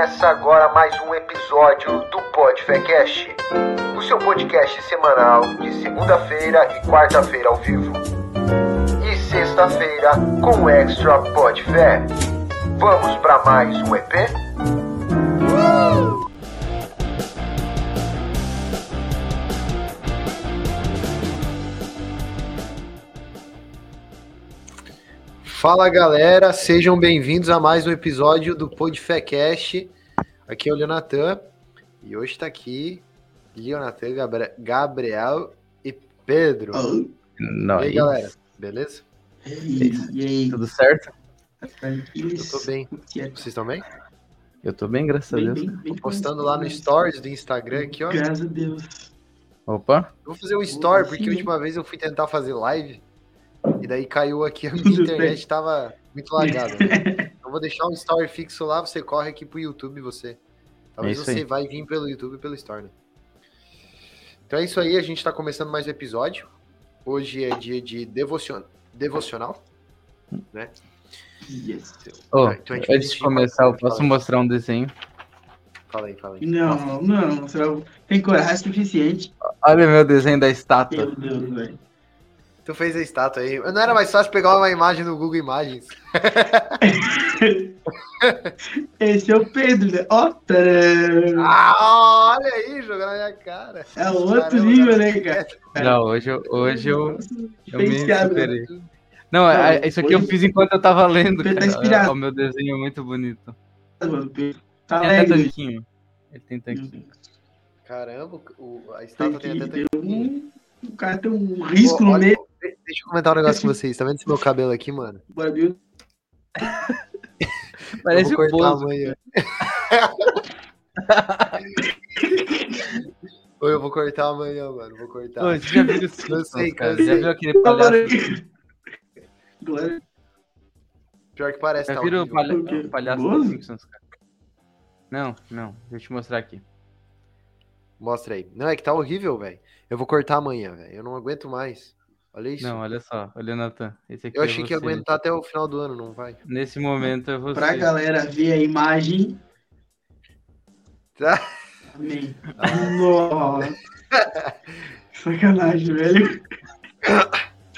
Começa agora mais um episódio do PodFecast, o seu podcast semanal de segunda-feira e quarta-feira ao vivo. E sexta-feira com o Extra PodFé. Vamos para mais um EP? Fala galera, sejam bem-vindos a mais um episódio do PodFecast. Aqui é o Leonatan e hoje está aqui Leonatan, Gabri Gabriel e Pedro. Oh, e aí galera, beleza? e aí, e aí? Tudo certo? Eu tô bem. Vocês estão bem? Eu tô bem, graças Bem, a Deus. bem, bem Tô postando lá no Stories do Instagram aqui, ó. Graças a Deus. Opa, Eu vou fazer um story, porque a última vez eu fui tentar fazer live e daí caiu aqui, a minha internet tava muito lagada. né? Eu vou deixar um story fixo lá, você corre aqui pro YouTube, você. Talvez É isso você aí. vai vir pelo YouTube e pelo Store, né? Então é isso aí, a gente tá começando mais um episódio. Hoje é dia de devocion... devocional, né? Yes. Ô, Então antes de começar, eu posso mostrar um desenho. Fala aí, fala aí. Não, não, você tem coragem suficiente. Olha meu desenho da estátua. Meu Deus, velho. Tu fez a estátua aí. Não era mais fácil pegar uma imagem no Google Imagens? Esse é o Pedro, né? Ó, tcharam. Ah, olha aí, jogando na minha cara. é outro Caramba, nível, né, cara? Não, hoje, eu- hoje eu, eu me né? superei. Não, é- isso aqui eu hoje- fiz enquanto eu tava lendo, tá cara. inspirado. O meu desenho é muito bonito. Tá Tem até tanquinho. Ele tem tanquinho. Caramba, o, a Tem estátua tem, que até ter um... O cara tem um risco no meio. De- Deixa eu comentar um negócio com vocês. Tá vendo esse meu cabelo aqui, mano? Bora, viu? Parece eu vou o cortar Bozo. amanhã. Ou eu vou cortar amanhã, mano. Vou cortar. Ô, você já viu os Eu sei, cara? Já viu aquele palhaço? Glória. Pior que parece, Já tá viram o palha- O palhaço dos Simpsons, cara? Não, não. Deixa eu te mostrar aqui. Mostra aí. Não, é que tá horrível, velho. Eu vou cortar amanhã, velho. Eu não aguento mais. Olha isso. Não, olha só. Olha, Nathan. Esse aqui eu é achei que ia aguentar até o final do ano, não vai. Nesse momento é você. Pra galera ver a imagem. Tá? Amém. Nossa. Sacanagem, velho.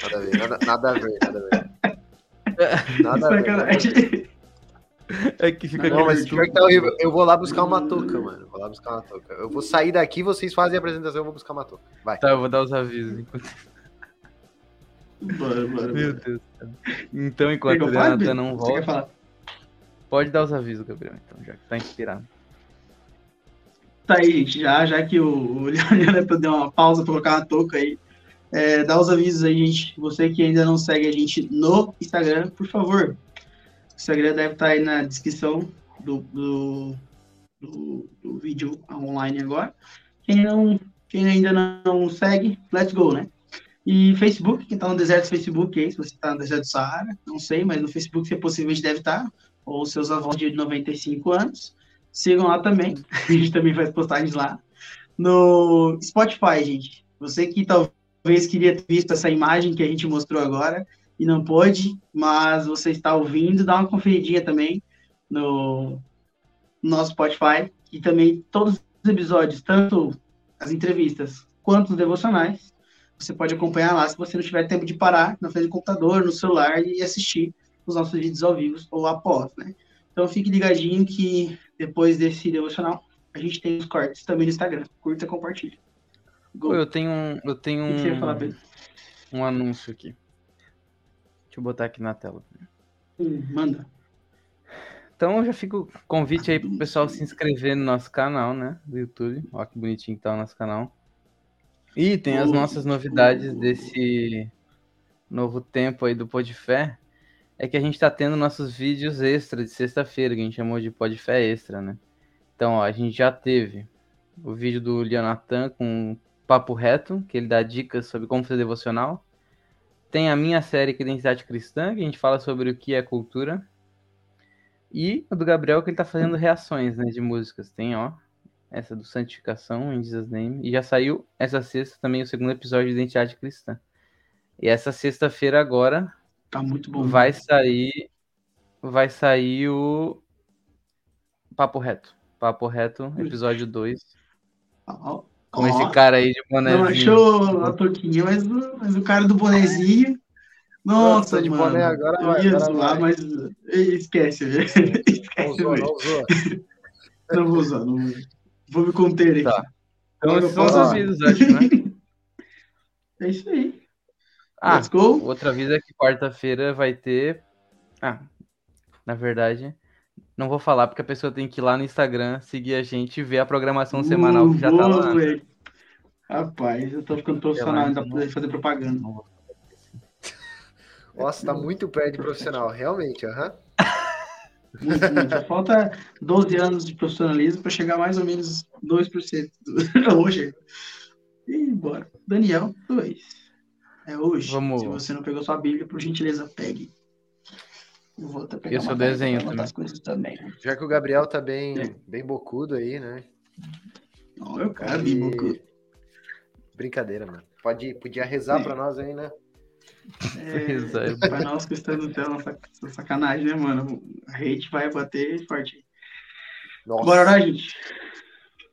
Nada a ver, nada, nada a ver, nada a ver. Nada a ver. Sacanagem. É que fica Não, mas pior que tá horrível. Eu vou lá buscar uma touca, mano. Vou lá buscar uma touca. Eu vou sair daqui, vocês fazem a apresentação, eu vou buscar uma touca. Vai. Tá, eu vou dar os avisos. Enquanto... Bora, bora, Meu. Deus. Então, enquanto o Renata não volta, pode dar os avisos, Gabriel. Então, já que tá inspirado. Tá aí, gente. Já, já que o, o Leonardo deu uma pausa pra colocar uma touca aí, é, dá os avisos aí, gente. Você que ainda não segue a gente no Instagram, por favor. O Instagram deve estar aí na descrição do, do, do, do vídeo online agora. Quem, não, quem ainda não segue, let's go, né? E Facebook, quem tá no deserto do Facebook aí, se você tá no deserto do Saara, não sei, mas no Facebook você possivelmente deve estar, ou seus avós de 95 anos. Sigam lá também, a gente também faz postagens lá. No Spotify, gente, você que talvez queria ter visto essa imagem que a gente mostrou agora e não pôde, mas você está ouvindo, dá uma conferidinha também no nosso Spotify e também todos os episódios, tanto as entrevistas quanto os devocionais, você pode acompanhar lá se você não tiver tempo de parar na frente do computador, no celular e assistir os nossos vídeos ao vivo ou após, né? Então fique ligadinho que depois desse devocional a gente tem os cortes também no Instagram. Curta e compartilha. Go. Eu tenho um. Eu tenho falar, um, um anúncio aqui. Deixa eu botar aqui na tela. Hum, manda. Então já fica o convite aí pro pessoal se inscrever no nosso canal, né? Do YouTube. Ó que bonitinho que tá o nosso canal. E tem as nossas novidades desse novo tempo aí do Podfé. É que a gente tá tendo nossos vídeos extra de sexta-feira, que a gente chamou de Podfé Extra, né? Então, ó, a gente já teve o vídeo do Leonatan com Papo Reto, que ele dá dicas sobre como fazer devocional. Tem a minha série que é Identidade Cristã, que a gente fala sobre o que é cultura. E o do Gabriel, que ele tá fazendo reações, né, de músicas. Tem, ó, essa do Santificação, em Jesus Name. E já saiu essa sexta também o segundo episódio de Identidade Cristã. E essa sexta-feira agora Tá muito bom. vai sair vai sair o papo reto. Papo reto, episódio 2. Ó, Com ó. esse cara aí de bonézinho. Não achou a touquinha, mas, o- mas o cara do bonezinho. Nossa, tô de mano. boné agora, eu vai, ia agora zoar, vai. mas esquece. Não Esquece, usou, velho. não usou. Não vou usar, não vou. Vou me conter aqui. Tá. Então, esses são os avisos, acho, né? É isso aí. Ah, Let's go. Outro aviso é que quarta-feira vai ter. Ah, na verdade, não vou falar porque a pessoa tem que ir lá no Instagram, seguir a gente e ver a programação semanal que já tá Boa, lá. velho. Rapaz, eu tô ficando profissional ainda pra não. poder fazer propaganda. Nossa, tá muito perto de profissional, realmente, aham. Muito, muito. Só falta 12 anos de profissionalismo para chegar mais ou menos 2% do... hoje. E bora. Daniel, 2. É hoje. Vamos. Se você não pegou sua Bíblia, por gentileza, pegue. Eu vou até pegar E o seu desenho também. as coisas também. Já que o Gabriel tá bem, bem bocudo aí, né? Não, eu quero E- Bíblia. Brincadeira, mano. Pode, podia rezar pra nós aí, né? É, Pai nosso que está no céu, nossa sacanagem, né, mano? A hate vai bater forte. Nossa. Bora lá, gente.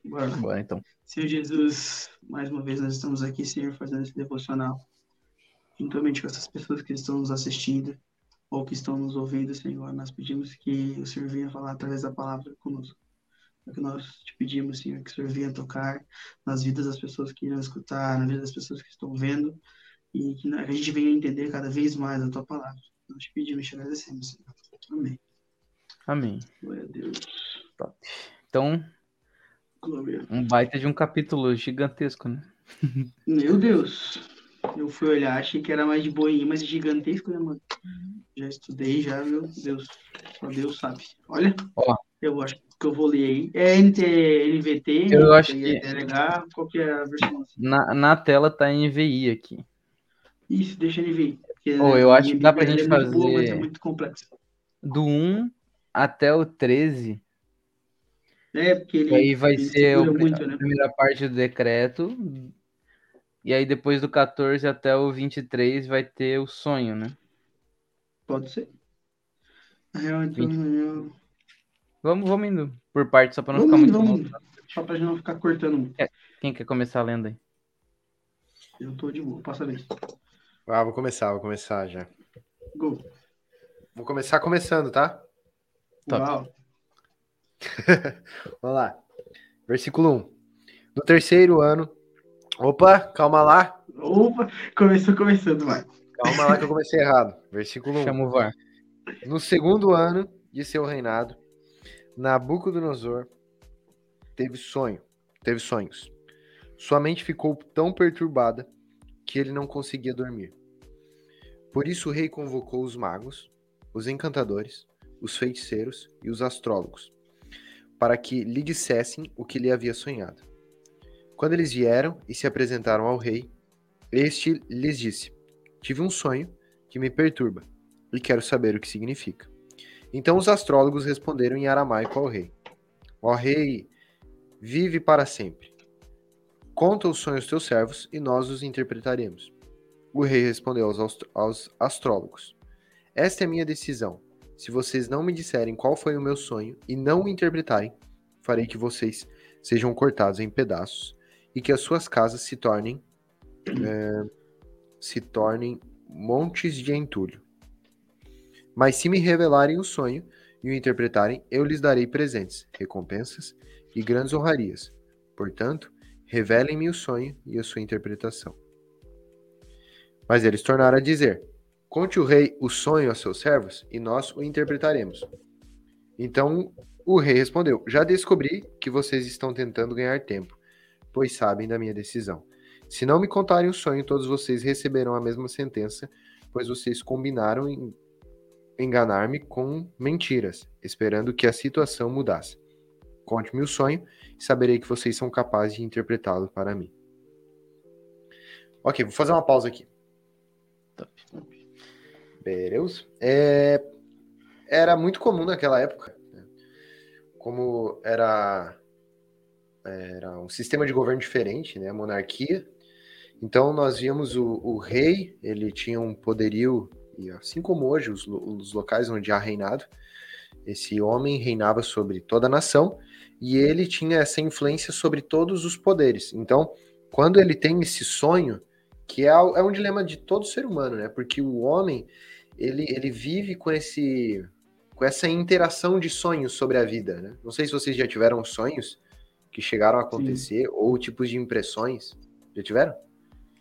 Bora lá. Bora, então. Senhor Jesus, mais uma vez nós estamos aqui, Senhor, fazendo esse devocional. Juntamente com essas pessoas que estão nos assistindo ou que estão nos ouvindo, Senhor, nós pedimos que o Senhor venha falar através da palavra conosco. É que nós te pedimos, Senhor, que o Senhor venha tocar nas vidas das pessoas que irão escutar, na vida das pessoas que estão vendo e que a gente venha entender cada vez mais a tua palavra. Nós te pedimos e te agradecemos, Senhor. Amém. Amém. Glória a Deus. Então, Glória. um baita de um capítulo gigantesco, né? Meu Deus. Eu fui olhar, achei que era mais de boinha, mas gigantesco, né, mano? Já estudei, já, meu Deus. Só Deus sabe. Olha, Ó. eu acho que eu vou ler aí. É NT, NVT, Eu acho que- qual que é a versão? Na, na tela tá NVI aqui. Isso, deixa ele. Porque Ô, eu acho que dá pra gente ela é muito boa, fazer- é muito complexa. Do 1 até o 13, É, porque ele, e aí vai ele ser o muito, a né? primeira parte do decreto. E aí depois do 14 até o 23 vai ter o sonho, né? Pode ser. Na real, então, eu... Vamos, vamos indo por parte, só pra não Vamos ficar muito vamos. Só pra gente não ficar cortando muito. Quem quer começar a lenda aí? Eu tô de boa, passa a vez. Ah, vou começar, vou começar já. Go. Vou começar começando, tá? Uau. Vamos lá. Versículo 1. No terceiro ano. Opa, calma lá. Opa, começou começando, vai. Calma lá que eu comecei errado. Versículo 1. Chama o VAR. No segundo ano de seu reinado, Nabucodonosor teve sonho, teve sonhos. Sua mente ficou tão perturbada que ele não conseguia dormir. Por isso o rei convocou os magos, os encantadores, os feiticeiros e os astrólogos, para que lhe dissessem o que lhe havia sonhado. Quando eles vieram e se apresentaram ao rei, este lhes disse: Tive um sonho que me perturba e quero saber o que significa. Então os astrólogos responderam em aramaico ao rei: Ó rei, vive para sempre. Conta os sonhos teus servos e nós os interpretaremos. O rei respondeu aos, aos astrólogos: Esta é minha decisão. Se vocês não me disserem qual foi o meu sonho e não o interpretarem, farei que vocês sejam cortados em pedaços e que as suas casas se tornem eh, se tornem montes de entulho. Mas se me revelarem o sonho e o interpretarem, eu lhes darei presentes, recompensas e grandes honrarias. Portanto, revelem-me o sonho e a sua interpretação. Mas eles tornaram a dizer: Conte o rei o sonho a seus servos e nós o interpretaremos. Então o rei respondeu: Já descobri que vocês estão tentando ganhar tempo, pois sabem da minha decisão. Se não me contarem o sonho, todos vocês receberão a mesma sentença, pois vocês combinaram em enganar-me com mentiras, esperando que a situação mudasse. Conte-me o sonho e saberei que vocês são capazes de interpretá-lo para mim. Ok, vou fazer uma pausa aqui. Beleza? É, Era muito comum naquela época, né? como era era um sistema de governo diferente, né? Monarquia. Então nós víamos o, o rei, ele tinha um poderio, e assim como hoje os, os locais onde há reinado, Esse homem reinava sobre toda a nação e ele tinha essa influência sobre todos os poderes. Então, quando ele tem esse sonho, que é, é um dilema de todo ser humano, né? Porque o homem, ele, ele vive com esse com essa interação de sonhos sobre a vida, né? Não sei se vocês já tiveram sonhos que chegaram a acontecer Sim. ou tipos de impressões. Já tiveram?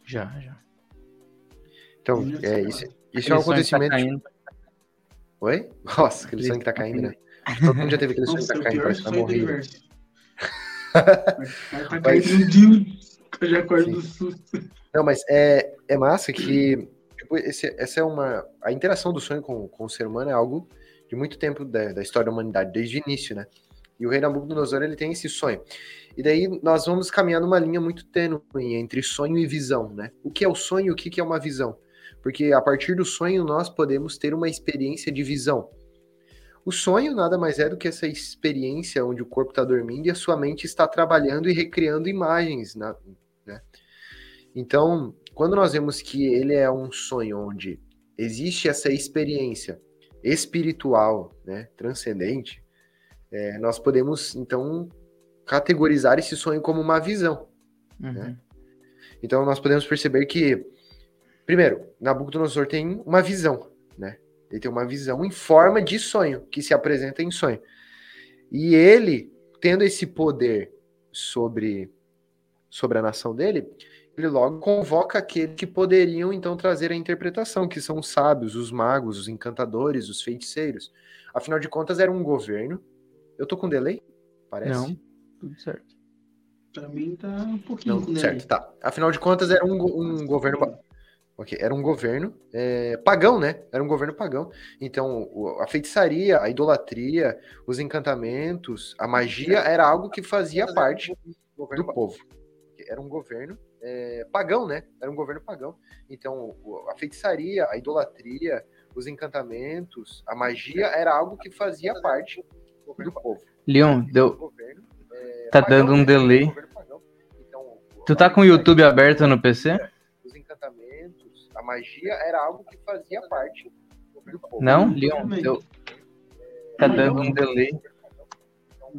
Já, já. Então, é, isso, isso é um tá acontecimento. Tá Oi? Nossa, aquele sonho que tá caindo, né? Todo mundo já teve aquele sonho que tá caindo, parece que tá morrendo. tá caindo eu já acordo do susto. Não, mas é, é massa que esse, essa é uma. A interação do sonho com, com o ser humano é algo de muito tempo da, da história da humanidade, desde o início, né? E o rei Nabucodonosor, ele tem esse sonho. E daí nós vamos caminhar numa linha muito tênue entre sonho e visão, né? O que é o sonho e o que é uma visão? Porque a partir do sonho nós podemos ter uma experiência de visão. O sonho nada mais é do que essa experiência onde o corpo está dormindo e a sua mente está trabalhando e recriando imagens. né? Então, quando nós vemos que ele é um sonho onde existe essa experiência espiritual, né, transcendente, é, nós podemos então categorizar esse sonho como uma visão. Uhum. Né? Então, nós podemos perceber que, primeiro, Nabucodonosor tem uma visão, né? Ele tem uma visão em forma de sonho, que se apresenta em sonho. E ele, tendo esse poder sobre, sobre a nação dele, ele logo convoca aqueles que poderiam então trazer a interpretação, que são os sábios, os magos, os encantadores, os feiticeiros. Afinal de contas, era um governo. Eu tô com delay? Parece. Não, tudo certo. Pra mim tá um pouquinho Não, com delay. Certo, tá. Afinal de contas, era um, um governo Ok, era um governo é, pagão, né? Era um governo pagão. Então, a feitiçaria, a idolatria, os encantamentos, a magia era algo que fazia parte do povo. Era um governo é, pagão, né? Era um governo pagão. Então, a feitiçaria, a idolatria, os encantamentos, a magia era algo que fazia parte do povo. Leon, deu. Governo, é, tá pagão, dando um né? delay. Então, tu tá com o YouTube aberto no PC? Os encantamentos a magia era algo que fazia parte do povo. Não, Leon, eu... tá dando um delay.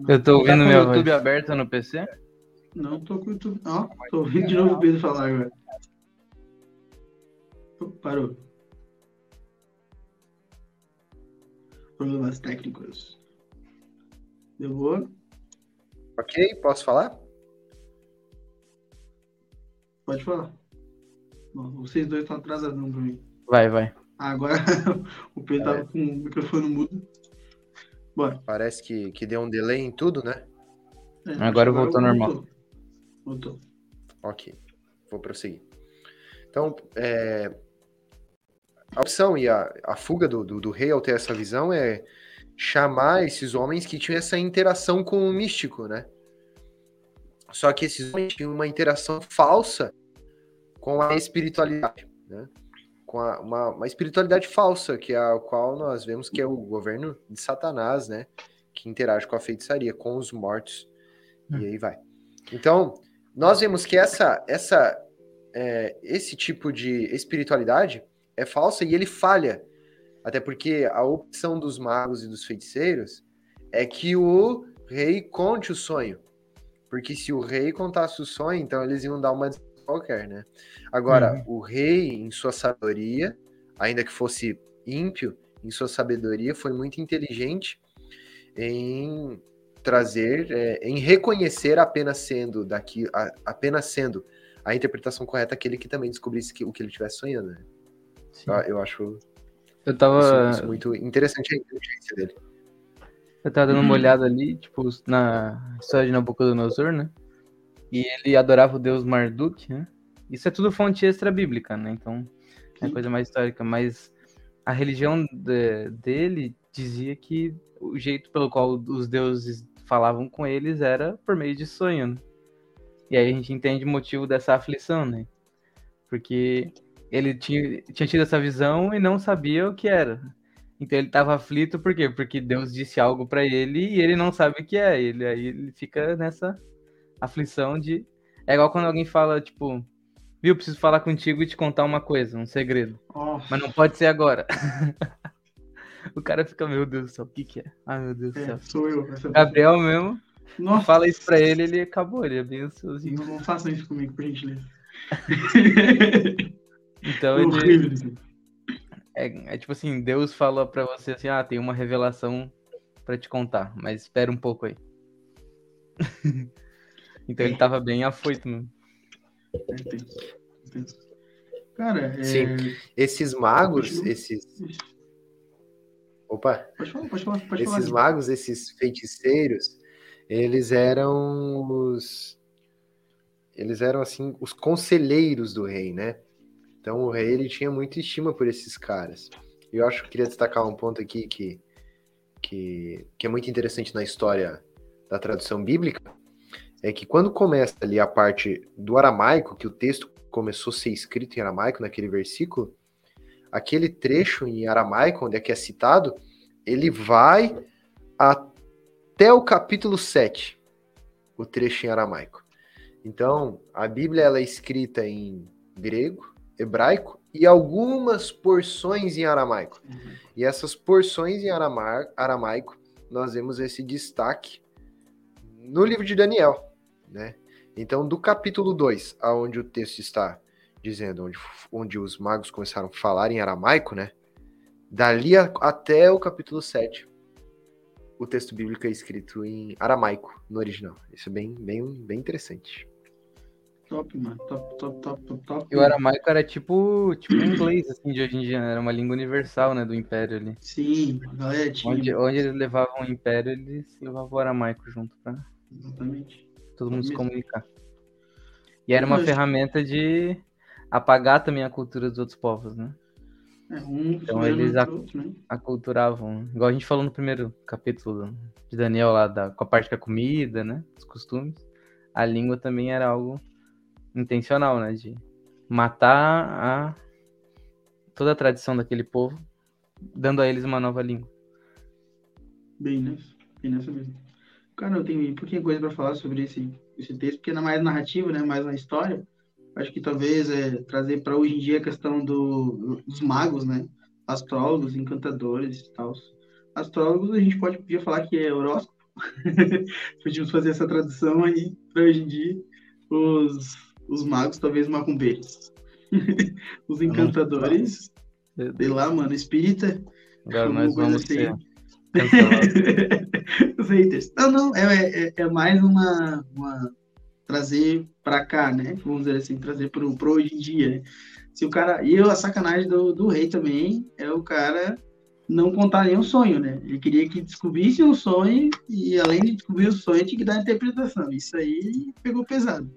Eu tô ouvindo tá meu YouTube voz. aberto no PC? Não, tô com o YouTube. Ó, oh, tô ouvindo de novo o Pedro falar agora. Parou. Problemas técnicos. Deu boa? Ok, posso falar? Pode falar. Bom, vocês dois estão atrasadão pra mim. Vai, vai. Agora o Pedro tava com o microfone mudo. Bora. Parece que, que deu um delay em tudo, né? É, agora voltou normal. Voltou. Ok, vou prosseguir. Então, é, a opção e a, a fuga do, do, do, rei ao ter essa visão é chamar esses homens que tinham essa interação com o místico, né? Só que esses homens tinham uma interação falsa com a espiritualidade, né? com a, uma, uma, espiritualidade falsa, que é a qual nós vemos que é o governo de Satanás, né? Que interage com a feitiçaria, com os mortos, hum. e aí vai. Então, nós vemos que essa, essa, é, esse tipo de espiritualidade é falsa e ele falha, até porque a opção dos magos e dos feiticeiros é que o rei conte o sonho, porque se o rei contasse o sonho, então eles iam dar uma qualquer, né? Agora, uhum. o rei, em sua sabedoria, ainda que fosse ímpio, em sua sabedoria, foi muito inteligente em trazer, é, em reconhecer apenas sendo daqui, a, apenas sendo a interpretação correta aquele que também descobrisse que, o que ele estivesse sonhando. Né? Eu, eu, acho eu tava... Isso, isso muito interessante a inteligência dele. Eu tava dando uma olhada ali, tipo, na história de Nabucodonosor, né? E ele adorava o deus Marduk, né? Isso é tudo fonte extra bíblica, né? Então é coisa mais histórica. Mas a religião de, dele dizia que o jeito pelo qual os deuses falavam com eles era por meio de sonho. Né? E aí a gente entende o motivo dessa aflição, né? Porque ele tinha, tinha tido essa visão e não sabia o que era. Então ele estava aflito por quê? Porque Deus disse algo para ele e ele não sabe o que é. Ele aí ele fica nessa aflição de. É igual quando alguém fala, tipo, viu, preciso falar contigo e te contar uma coisa, um segredo. Oh. Mas não pode ser agora. O cara fica, meu Deus do céu, o que que é? Ai, meu Deus do É, céu. sou eu. essa Gabriel mesmo, Nossa, fala isso pra ele, ele acabou, ele é bem ansiosinho. não, não façam isso comigo, por gentileza. Então ele, Horrível. isso. é, é tipo assim, Deus falou pra você assim, ah, tem uma revelação pra te contar, mas espera um pouco aí. então ele tava bem afoito mesmo. É é tenso. Cara, é... Sim. Esses magos, esses. Opa! Pode falar, pode falar, pode esses falar. magos, esses feiticeiros, eles eram os. Eles eram assim os conselheiros do rei, né? Então o rei ele tinha muita estima por esses caras. E eu acho que eu queria destacar um ponto aqui que, que, que é muito interessante na história da tradução bíblica, é que quando começa ali a parte do aramaico, que o texto começou a ser escrito em aramaico naquele versículo, aquele trecho em aramaico, onde é que é citado, ele vai até o capítulo 7, o trecho em aramaico. Então, a Bíblia ela é escrita em grego, hebraico e algumas porções em aramaico. E essas porções em arama- aramaico, nós vemos esse destaque no livro de Daniel, né? Então, do capítulo 2, aonde o texto está dizendo, onde, onde os magos começaram a falar em aramaico, né? Dali a- até o capítulo 7, o texto bíblico é escrito em aramaico, no original. Isso é bem, bem, bem interessante. Top, mano. Top, top, top, top, top. E o aramaico era tipo, tipo inglês, assim, de hoje em dia, né? Era uma língua universal, né, do império ali. Sim, a galera tinha. Onde, onde eles levavam o império, eles levavam o aramaico junto pra Exatamente. todo mundo se Mesmo. comunicar. E era uma Mas- ferramenta de apagar também a cultura dos outros povos, né? É, um Então eles outro, né? Aculturavam. Igual a gente falou no primeiro capítulo de Daniel lá, da, com a parte da comida, né? Os costumes. A língua também era algo intencional, né? De matar a toda a tradição daquele povo, dando a eles uma nova língua. Bem nessa, bem nessa mesmo. Cara, eu tenho um pouquinho coisa pra falar sobre esse, esse texto, porque não é mais narrativa, né? Mais na história. Acho que talvez é trazer para hoje em dia a questão do, dos magos, né? Astrólogos, encantadores e tal. Astrólogos a gente pode podia falar que é horóscopo. Podíamos fazer essa tradução aí para hoje em dia. Os, os magos, talvez macumbeiros. os encantadores, sei lá, mano, espírita. Agora nós vamos assim. ser. Os haters. Não, não, é, é, é mais uma, uma trazer pra cá, né? Vamos dizer assim, trazer pro, pro hoje em dia, né? Se o cara. E a sacanagem do, do rei também é o cara não contar nenhum sonho, né? Ele queria que descobrisse um sonho e, além de descobrir o sonho, tinha que dar a interpretação. Isso aí pegou pesado.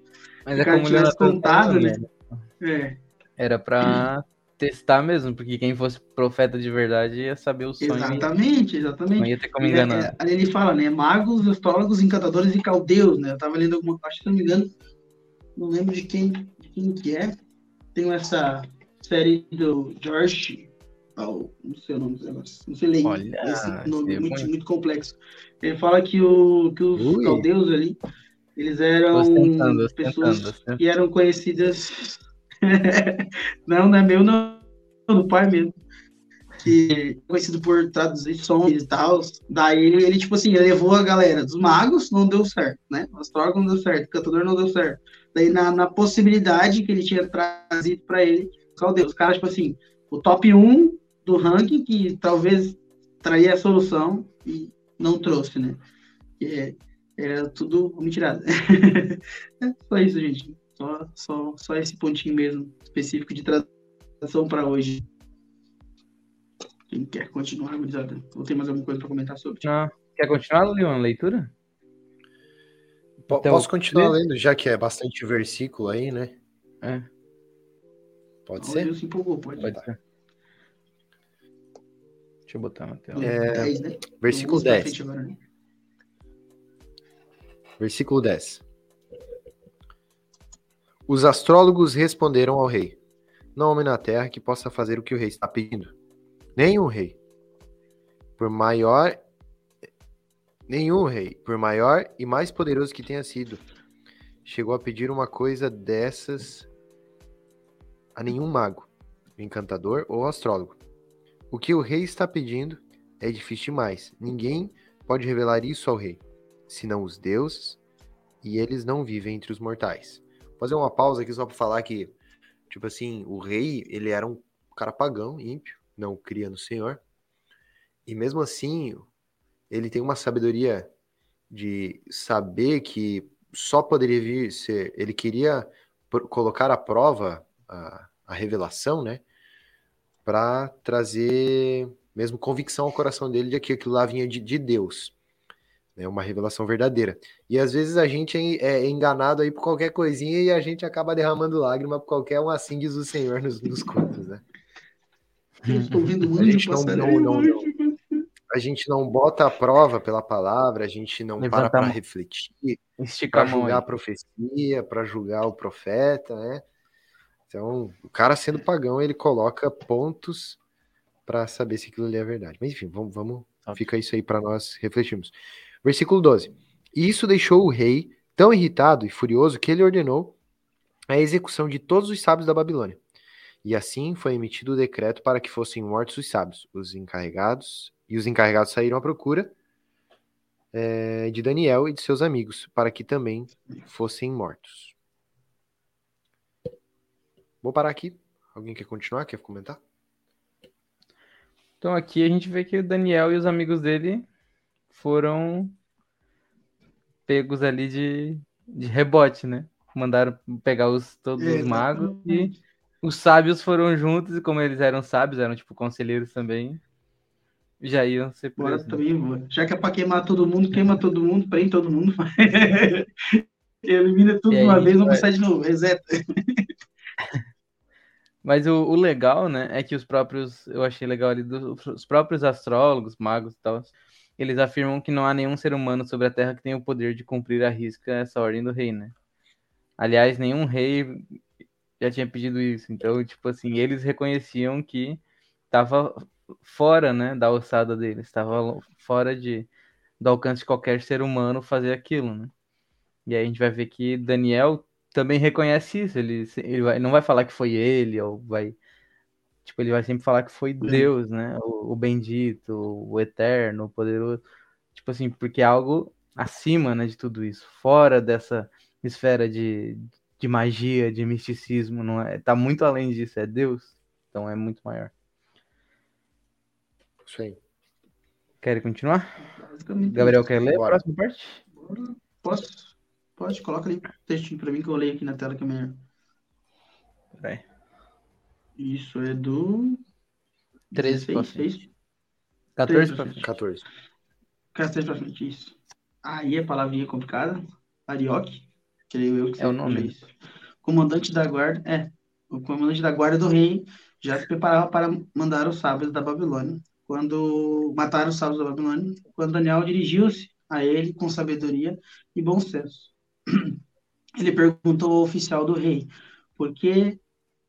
Mas Se é o cara como o tivesse contado, né? né? É, Era pra testar mesmo, porque quem fosse profeta de verdade ia saber o sonho. e exatamente, Não exatamente. ia ter como É, enganar. é, ali ele fala, né? Magos, astrólogos, encantadores e caldeus, né? Eu tava lendo alguma que se não me engano, não lembro de quem, de quem que é. Tem essa série do George, oh, não sei o nome do negócio, não sei ler Olha, esse nome esse é muito, bom. muito complexo. Ele fala que, o, que os Ui. caldeus ali, eles eram pessoas que eram conhecidas. não, não é meu, não, do pai mesmo. Que é conhecido por traduzir sons e tal. Daí ele, ele, tipo assim, levou a galera dos magos, não deu certo, né? Astrólogo não deu certo, cantador não deu certo. Daí na, na possibilidade que ele tinha trazido pra ele, caldeus. Os caras, tipo assim, o top 1 do ranking, que talvez traria a solução e não trouxe, né? É, era tudo mentirada. é só isso, gente. Só, só, só esse pontinho mesmo, específico de tradução para hoje. Quem quer continuar, gurizada? Ou tem mais alguma coisa para comentar sobre? Não. Quer continuar, Leon, a leitura? Po- Então, Posso continuar lê? lendo, já que é bastante versículo aí, né? É, Pode ser? Deus se empolgou, pode. pode ser. Deixa eu botar na tela. É, 10, né? Versículo Vamos pra 10. frente agora, né? Versículo 10. Os astrólogos responderam ao rei: Não há homem na terra que possa fazer o que o rei está pedindo. Nenhum rei. Por maior. Nenhum rei, por maior e mais poderoso que tenha sido, chegou a pedir uma coisa dessas a nenhum mago, encantador ou astrólogo. O que o rei está pedindo é difícil demais. Ninguém pode revelar isso ao rei, senão os deuses, e eles não vivem entre os mortais. Fazer uma pausa aqui só para falar que, tipo assim, o rei, ele era um cara pagão, ímpio, não cria no Senhor. E mesmo assim, ele tem uma sabedoria de saber que só poderia vir ser. Ele queria colocar à prova a, a revelação, né? Para trazer mesmo convicção ao coração dele de que aquilo lá vinha de, de Deus. É né? uma revelação verdadeira. E às vezes a gente é, é enganado aí por qualquer coisinha e a gente acaba derramando lágrima por qualquer um assim diz o Senhor nos, nos contos, né? Estou muito a gente não, não, não, não, a gente não bota a prova pela palavra, a gente não Levanta para para refletir, para julgar a profecia, para julgar o profeta, né? Então, o cara sendo pagão, ele coloca pontos para saber se aquilo ali é verdade. Mas enfim, vamos, vamos fica isso aí para nós refletirmos. Versículo 12. E isso deixou o rei tão irritado e furioso que ele ordenou a execução de todos os sábios da Babilônia. E assim foi emitido o decreto para que fossem mortos os sábios, os encarregados e os encarregados saíram à procura é, de Daniel e de seus amigos, para que também fossem mortos. Vou parar aqui. Alguém quer continuar? Quer comentar? Então aqui a gente vê que o Daniel e os amigos dele foram pegos ali de, de rebote, né? Mandaram pegar os, todos os magos e os sábios foram juntos, e como eles eram sábios, eram tipo conselheiros também, já iam ser presos. Né? Já que é pra queimar todo mundo, queima todo mundo, prende todo mundo. Elimina tudo de uma vez, vamos sair de novo, reseta. Mas o, o, legal, né, é que os próprios, eu achei legal ali, dos, os próprios astrólogos, magos e tal, eles afirmam que não há nenhum ser humano sobre a Terra que tenha o poder de cumprir a risca essa ordem do rei, né? Aliás, nenhum rei já tinha pedido isso. Então, tipo assim, eles reconheciam que estava fora, né, da alçada deles, estava fora de, do alcance de qualquer ser humano fazer aquilo, né? E aí a gente vai ver que Daniel também reconhece isso, ele, ele vai, não vai falar que foi ele, ou vai, tipo, ele vai sempre falar que foi Deus, né, o, o bendito, o eterno, o poderoso, tipo assim, porque é algo acima, né, de tudo isso, fora dessa esfera de, de magia, de misticismo, não é, tá muito além disso, é Deus, então é muito maior. Isso aí. Querem continuar? Gabriel, quer ler Bora. a próxima parte? Posso? Pode, coloca ali o textinho para mim que eu leio aqui na tela que é melhor. Peraí. Isso é do. 13 para frente. 14 para frente. 14. 14 para frente, isso. Aí a palavrinha complicada. Arioque. Creio eu que é o nome. Isso. Comandante da guarda. É. O comandante da guarda do rei já se preparava para mandar os sábios da Babilônia quando mataram os sábios da Babilônia, quando Daniel dirigiu-se a ele com sabedoria e bom senso. Ele perguntou ao oficial do rei por que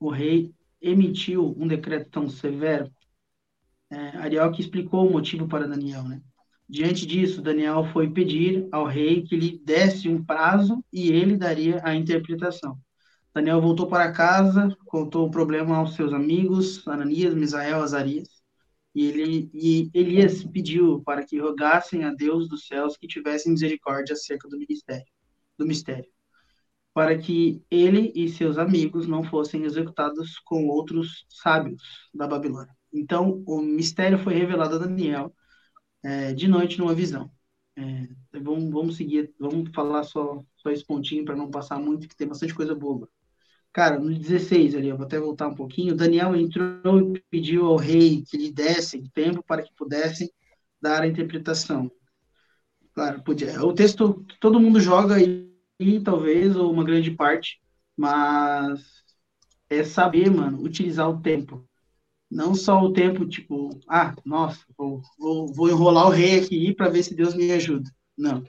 o rei emitiu um decreto tão severo. É, que explicou o motivo para Daniel, né? Diante disso, Daniel foi pedir ao rei que lhe desse um prazo e ele daria a interpretação. Daniel voltou para casa, contou o problema aos seus amigos, Ananias, Misael, Azarias, e, ele, e Elias pediu para que rogassem a Deus dos céus que tivessem misericórdia acerca do ministério, do mistério, para que ele e seus amigos não fossem executados com outros sábios da Babilônia. Então, o mistério foi revelado a Daniel é, de noite numa visão. É, vamos, vamos seguir, vamos falar só, só esse pontinho para não passar muito, que tem bastante coisa boa. Cara, no 16 ali, eu vou até voltar um pouquinho, Daniel entrou e pediu ao rei que lhe dessem tempo para que pudessem dar a interpretação. Claro, podia. O texto todo mundo joga aí, talvez, ou uma grande parte, mas é saber, mano, utilizar o tempo. Não só o tempo, tipo, ah, nossa, vou, vou, vou enrolar o rei aqui para ver se Deus me ajuda. Não.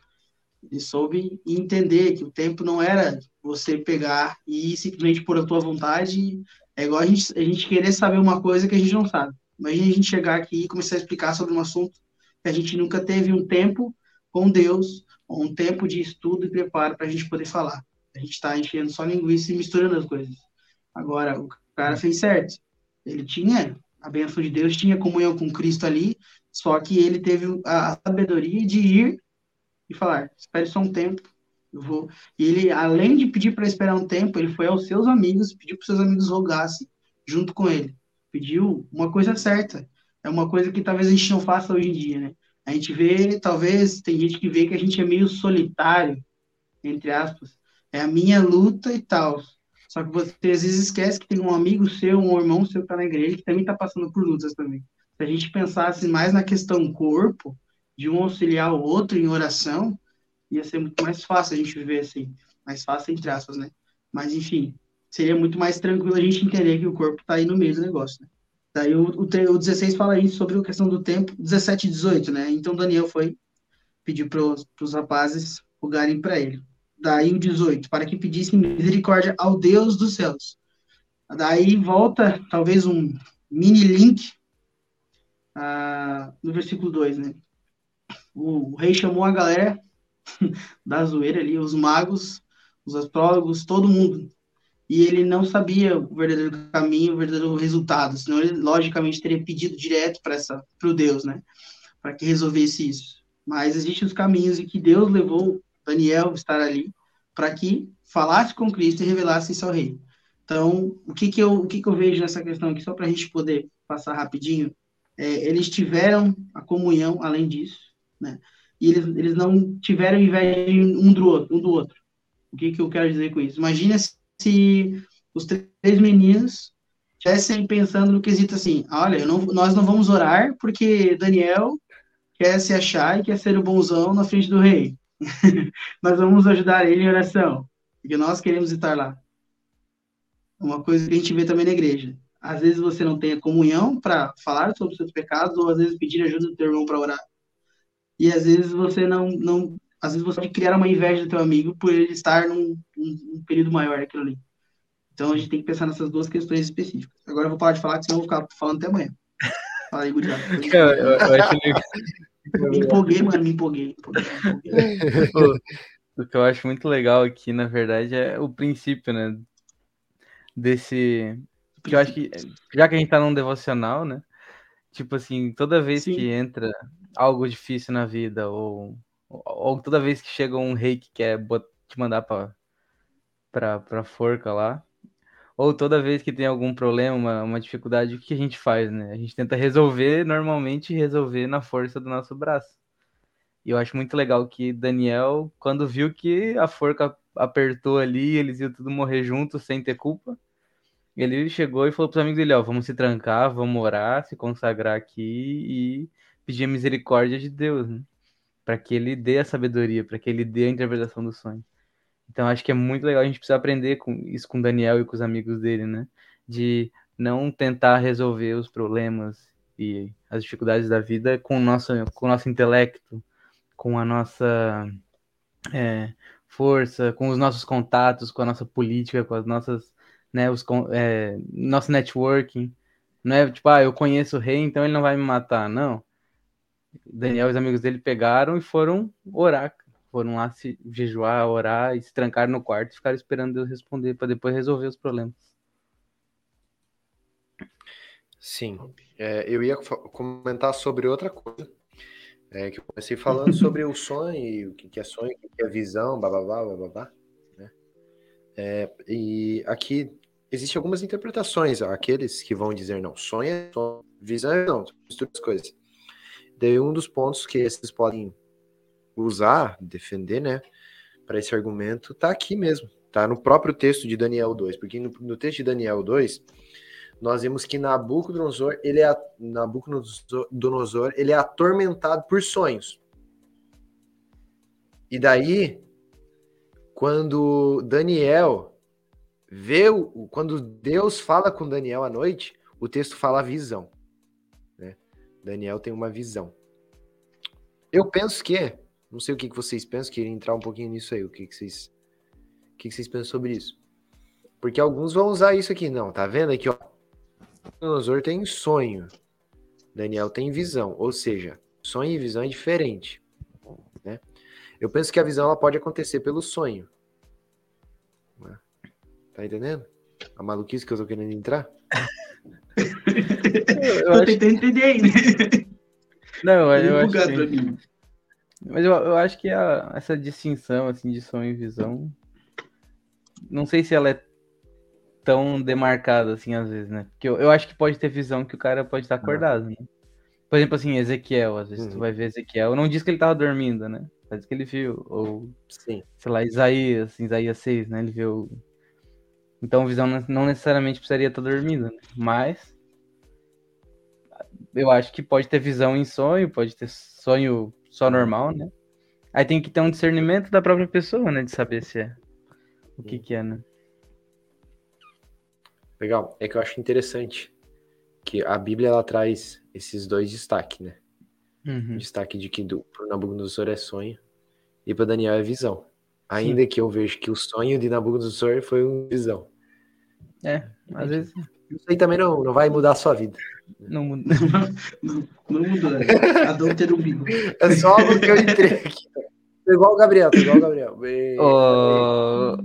Ele soube entender que o tempo não era você pegar e simplesmente por a tua vontade. É igual a gente, a gente querer saber uma coisa que a gente não sabe. Imagina a gente chegar aqui e começar a explicar sobre um assunto que a gente nunca teve um tempo com Deus, um tempo de estudo e preparo para a gente poder falar. A gente está enchendo só linguiça e misturando as coisas. Agora, o cara fez certo. Ele tinha a bênção de Deus, tinha comunhão com Cristo ali, só que ele teve a sabedoria de ir e falar: espere só um tempo, eu vou. E ele, além de pedir para esperar um tempo, ele foi aos seus amigos, pediu para seus amigos rogassem junto com ele. Pediu uma coisa certa. É uma coisa que talvez a gente não faça hoje em dia, né? A gente vê, talvez, tem gente que vê que a gente é meio solitário, entre aspas. É a minha luta e tal. Só que você às vezes esquece que tem um amigo seu, um irmão seu que está na igreja, que também está passando por lutas também. Se a gente pensasse mais na questão corpo, de um auxiliar o outro em oração, ia ser muito mais fácil a gente viver assim. Mais fácil, entre aspas, né? Mas, enfim, seria muito mais tranquilo a gente entender que o corpo está aí no meio do negócio, né? Daí o, o, o 16 fala isso sobre a questão do tempo, 17 e 18, né? Então Daniel foi pedir para os rapazes rogarem para ele. Daí o 18, para que pedissem misericórdia ao Deus dos céus. Daí volta, talvez, um mini link ah, no versículo 2, né? O, o rei chamou a galera da zoeira ali, os magos, os astrólogos, todo mundo e ele não sabia o verdadeiro caminho, o verdadeiro resultado, senão ele logicamente teria pedido direto para essa para o Deus, né, para que resolvesse isso. Mas existem os caminhos e que Deus levou Daniel estar ali para que falasse com Cristo e revelasse isso ao rei. Então, o que que eu o que que eu vejo nessa questão aqui só para a gente poder passar rapidinho, é, eles tiveram a comunhão além disso, né? E eles, eles não tiveram inveja um do outro, um do outro. O que que eu quero dizer com isso? Imagina se se os três meninos estivessem pensando no quesito assim, olha, não, nós não vamos orar porque Daniel quer se achar e quer ser o bonzão na frente do rei. nós vamos ajudar ele em oração, porque nós queremos estar lá. Uma coisa que a gente vê também na igreja. Às vezes você não tem a comunhão para falar sobre os seus pecados, ou às vezes pedir ajuda do teu irmão para orar. E às vezes você não, não às vezes você pode criar uma inveja do teu amigo por ele estar num, num, período maior daquilo ali. Então a gente tem que pensar nessas duas questões específicas. Agora eu vou parar de falar, senão eu vou ficar falando até amanhã. Fala aí, Guriado. Eu, eu, eu acho me empolguei, mano, me empolguei. Me empolguei, O que eu acho muito legal aqui, na verdade, é o princípio, né? Desse. Que eu acho que, já que a gente tá num devocional, né? Tipo assim, toda vez Sim. que entra algo difícil na vida, ou ou toda vez que chega um rei que quer te mandar pra, pra, pra forca lá, ou toda vez que tem algum problema, uma, uma dificuldade, o que a gente faz, né? A gente tenta resolver, normalmente resolver na força do nosso braço. E eu acho muito legal que Daniel, quando viu que a forca apertou ali, eles iam tudo morrer juntos sem ter culpa, ele chegou e falou para os amigos dele, ó, vamos se trancar, vamos orar, se consagrar aqui e pedir a misericórdia de Deus, né? Para que ele dê a sabedoria, para que ele dê a interpretação do sonho. Então acho que é muito legal a gente precisa aprender com isso com Daniel e com os amigos dele, né? De não tentar resolver os problemas e as dificuldades da vida com o nosso, com o nosso intelecto, com a nossa é, força, com os nossos contatos, com a nossa política, com as nossas, né, os, é, nosso networking. Não é tipo, ah, eu conheço o rei, então ele não vai me matar. Não. Daniel e os amigos dele pegaram e foram orar. Foram lá se jejuar, orar e se trancaram no quarto e ficaram esperando Deus responder para depois resolver os problemas. Sim, é, eu ia comentar sobre outra coisa. É, que eu comecei falando sobre o sonho, o que é sonho, o que é visão, bababá, bababá. Né? É, e aqui existem algumas interpretações. Aqueles que vão dizer, não, sonho é sonho, visão é não, mistura as coisas. Daí um dos pontos que esses podem usar, defender, né, para esse argumento, tá aqui mesmo, tá no próprio texto de Daniel 2, porque no, no texto de Daniel 2, nós vimos que Nabucodonosor, ele é Nabucodonosor, ele é atormentado por sonhos. E daí, quando Daniel vê, quando Deus fala com Daniel à noite, o texto fala visão. Daniel tem uma visão. Eu penso que, não sei o que, vocês pensam, queria entrar um pouquinho nisso aí, o que, vocês o que, vocês pensam sobre isso? Porque alguns vão usar isso aqui, não, tá vendo aqui, ó. Nabucodonosor tem sonho, Daniel tem visão, ou seja, sonho e visão é diferente, né? Eu penso que a visão ela pode acontecer pelo sonho. Né? Tá entendendo? A maluquice que eu tô querendo entrar? Eu, Tô tentando entender ainda. não, Meio eu acho que- mim. Mas eu, eu acho que a- essa distinção assim de sonho e visão, não sei se ela é tão demarcada assim às vezes, né? Porque eu, eu acho que pode ter visão que o cara pode estar acordado, né? Por exemplo, assim, Ezequiel, às vezes tu Uhum. vai ver Ezequiel, não diz que ele tava dormindo, né? Mas diz que ele viu, ou Sim. sei lá, Isaías, Isaías 6, né? Ele viu. Então, visão não- não necessariamente precisaria estar dormindo, né? Mas eu acho que pode ter visão em sonho, pode ter sonho só normal, né? Aí tem que ter um discernimento da própria pessoa, né? De saber se é o que que é, né? Legal. É que eu acho interessante que a Bíblia ela traz esses dois destaques, né? Uhum. destaque de que do, pro Nabucodonosor é sonho e para Daniel é visão. Ainda que eu vejo que o sonho de Nabucodonosor foi uma visão. É, às vezes Isso aí também não, não vai mudar a sua vida. não muda. Não, não mudou. né? Cada ter um umbigo. É só algo que eu entrei aqui. Tô igual o Gabriel, tô igual o Gabriel. Bem- Ô,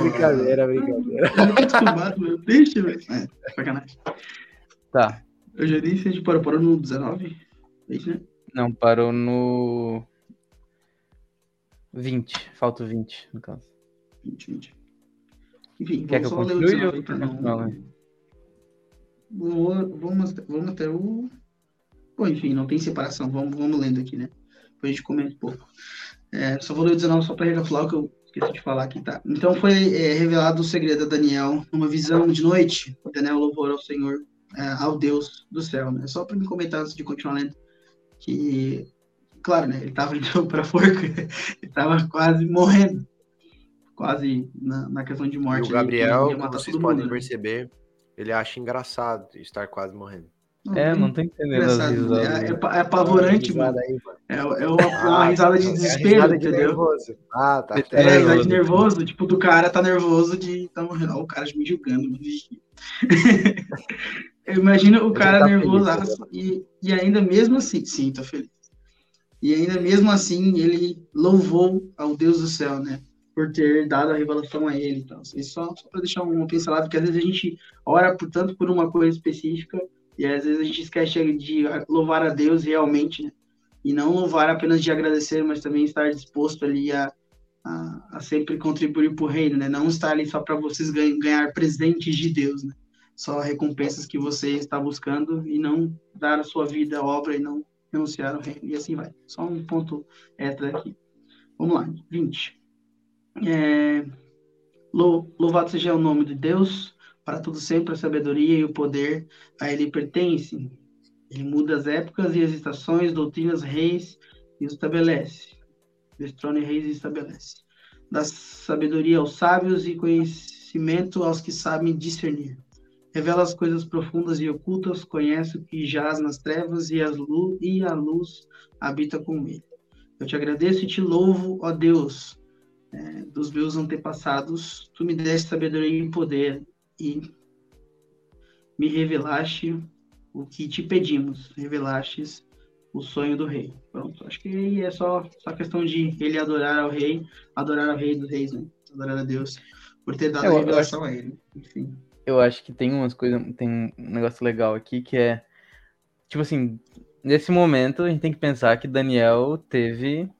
Brincadeira, brincadeira. Eu. Deixa, velho. É, sacanagem. tá. Eu já disse, a gente parou, parou no 19. É isso, né? Não, parou no 20. Falta o 20, no caso. 20, 20. Enfim, Quer que só eu ler o continue 19 ou pra continuar não... Vamos, vamos, até o. Bom, enfim, não tem separação. Vamos, vamos lendo aqui, né? Depois a gente comenta um pouco. É, só vou ler o 19 só para recapitular o que eu esqueci de falar aqui, tá? Então foi é, revelado o segredo a Daniel numa visão de noite. O Daniel louvou ao Senhor, é, ao Deus do céu, né? Só para me comentar antes de continuar lendo que, claro, né? Ele estava indo para forca, ele estava quase morrendo, quase na, na questão de E morte. o ali, que Gabriel, ia como vocês podem mundo, né? Ele acha engraçado estar quase morrendo. É, não tô entendendo as Engraçado, risadas. é, é, né? pa- é apavorante, Risada mano. aí, mano. É, é uma, uma risada de É a desespero, risada de entendeu? nervoso. Ah, tá. É, É, risada nervoso. de nervoso, tipo, do cara tá nervoso de tá morrendo. O cara me julgando. mano. Eu imagino o cara tá nervoso feliz, e, e ainda mesmo assim, sim, tô feliz. E ainda mesmo assim, ele louvou ao Deus do céu, né? Por ter dado a revelação a ele. Então, assim, só, só para deixar uma pincelada, porque às vezes a gente ora por tanto por uma coisa específica e às vezes a gente esquece de louvar a Deus realmente, né? E não louvar apenas de agradecer, mas também estar disposto ali a, a, a sempre contribuir para o reino, né? Não estar ali só para vocês ganhar, ganhar presentes de Deus, né? Só recompensas que você está buscando e não dar a sua vida à obra e não renunciar ao reino. E assim vai. Só um ponto extra aqui. Vamos lá, 20. É, lou- louvado seja o nome de Deus, para tudo sempre a sabedoria e o poder a ele pertencem. Ele muda as épocas e as estações, doutrinas, reis e os estabelece. Destrona reis e estabelece. Dá sabedoria aos sábios e conhecimento aos que sabem discernir. Revela as coisas profundas e ocultas, conhece o que jaz nas trevas e, as lu e a luz habita com ele. Eu te agradeço e te louvo, ó Deus, é, dos meus antepassados. Tu me deste sabedoria e poder e me revelaste o que te pedimos, revelastes o sonho do rei. Pronto, acho que aí é só, só questão de ele adorar ao rei, adorar ao rei dos reis, né? Adorar a Deus, por ter dado Eu- a revelação a ele. Enfim. Eu acho que tem umas coisas, tem um negócio legal aqui que é, tipo assim, nesse momento a gente tem que pensar que Daniel teve,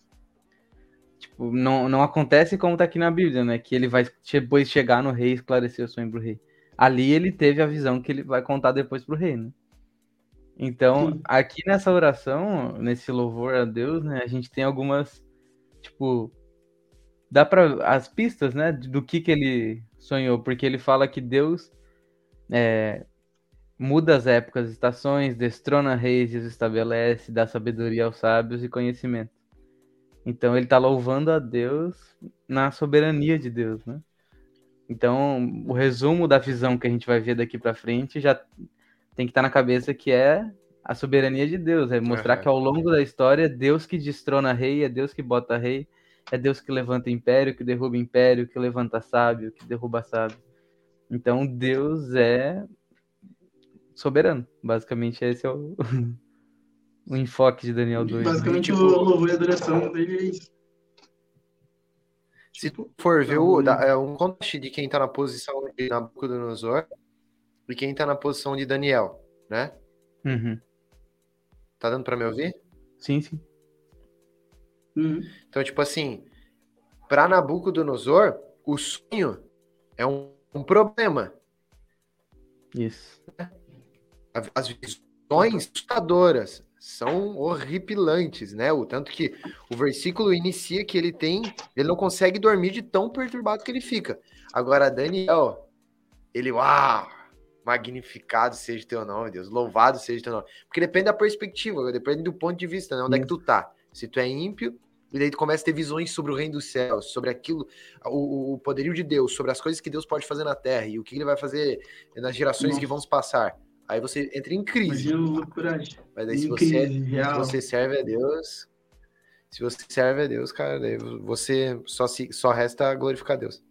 não, não acontece como tá aqui na Bíblia, né? Que ele vai depois chegar no rei e esclarecer o sonho pro rei. Ali ele teve a visão que ele vai contar depois pro rei, né? Então, Sim. aqui nessa oração, nesse louvor a Deus, né, a gente tem algumas, tipo, dá para as pistas, né, do que que ele sonhou, porque ele fala que Deus é, muda as épocas, estações, destrona reis e estabelece, dá sabedoria aos sábios e conhecimento. Então ele está louvando a Deus na soberania de Deus, né? Então o resumo da visão que a gente vai ver daqui para frente já tem que estar na cabeça que é a soberania de Deus, é mostrar que ao longo da história é Deus que destrona rei, é Deus que bota rei, é Deus que levanta império, que derruba império, que levanta sábio, que derruba sábio. Então Deus é soberano. Basicamente esse é o, o enfoque de Daniel 2. né? Basicamente, tipo- o louvor e a adoração dele é isso. Se Tipo, for ver o, é um contraste de quem tá na posição de Nabucodonosor e quem tá na posição de Daniel, né? Uhum. Tá dando pra me ouvir? Sim, sim. Uhum. Então, tipo assim, para Nabucodonosor, o sonho é um, um problema. Isso. As visões assustadoras são horripilantes, né? O tanto que o versículo inicia que ele tem, ele não consegue dormir de tão perturbado que ele fica. Agora, Daniel, ele, uau, magnificado seja teu nome, Deus, louvado seja teu nome. Porque depende da perspectiva, depende do ponto de vista, né? Onde é que tu tá? Se tu é ímpio, e daí tu começa a ter visões sobre o reino dos céus, sobre aquilo, o, o poderio de Deus, sobre as coisas que Deus pode fazer na terra e o que ele vai fazer nas gerações que vão se passar. Aí você entra em crise. Loucuragem. Mas daí se você, crise se você serve a Deus, se você serve a Deus, cara, daí você só, se, só resta glorificar a Deus.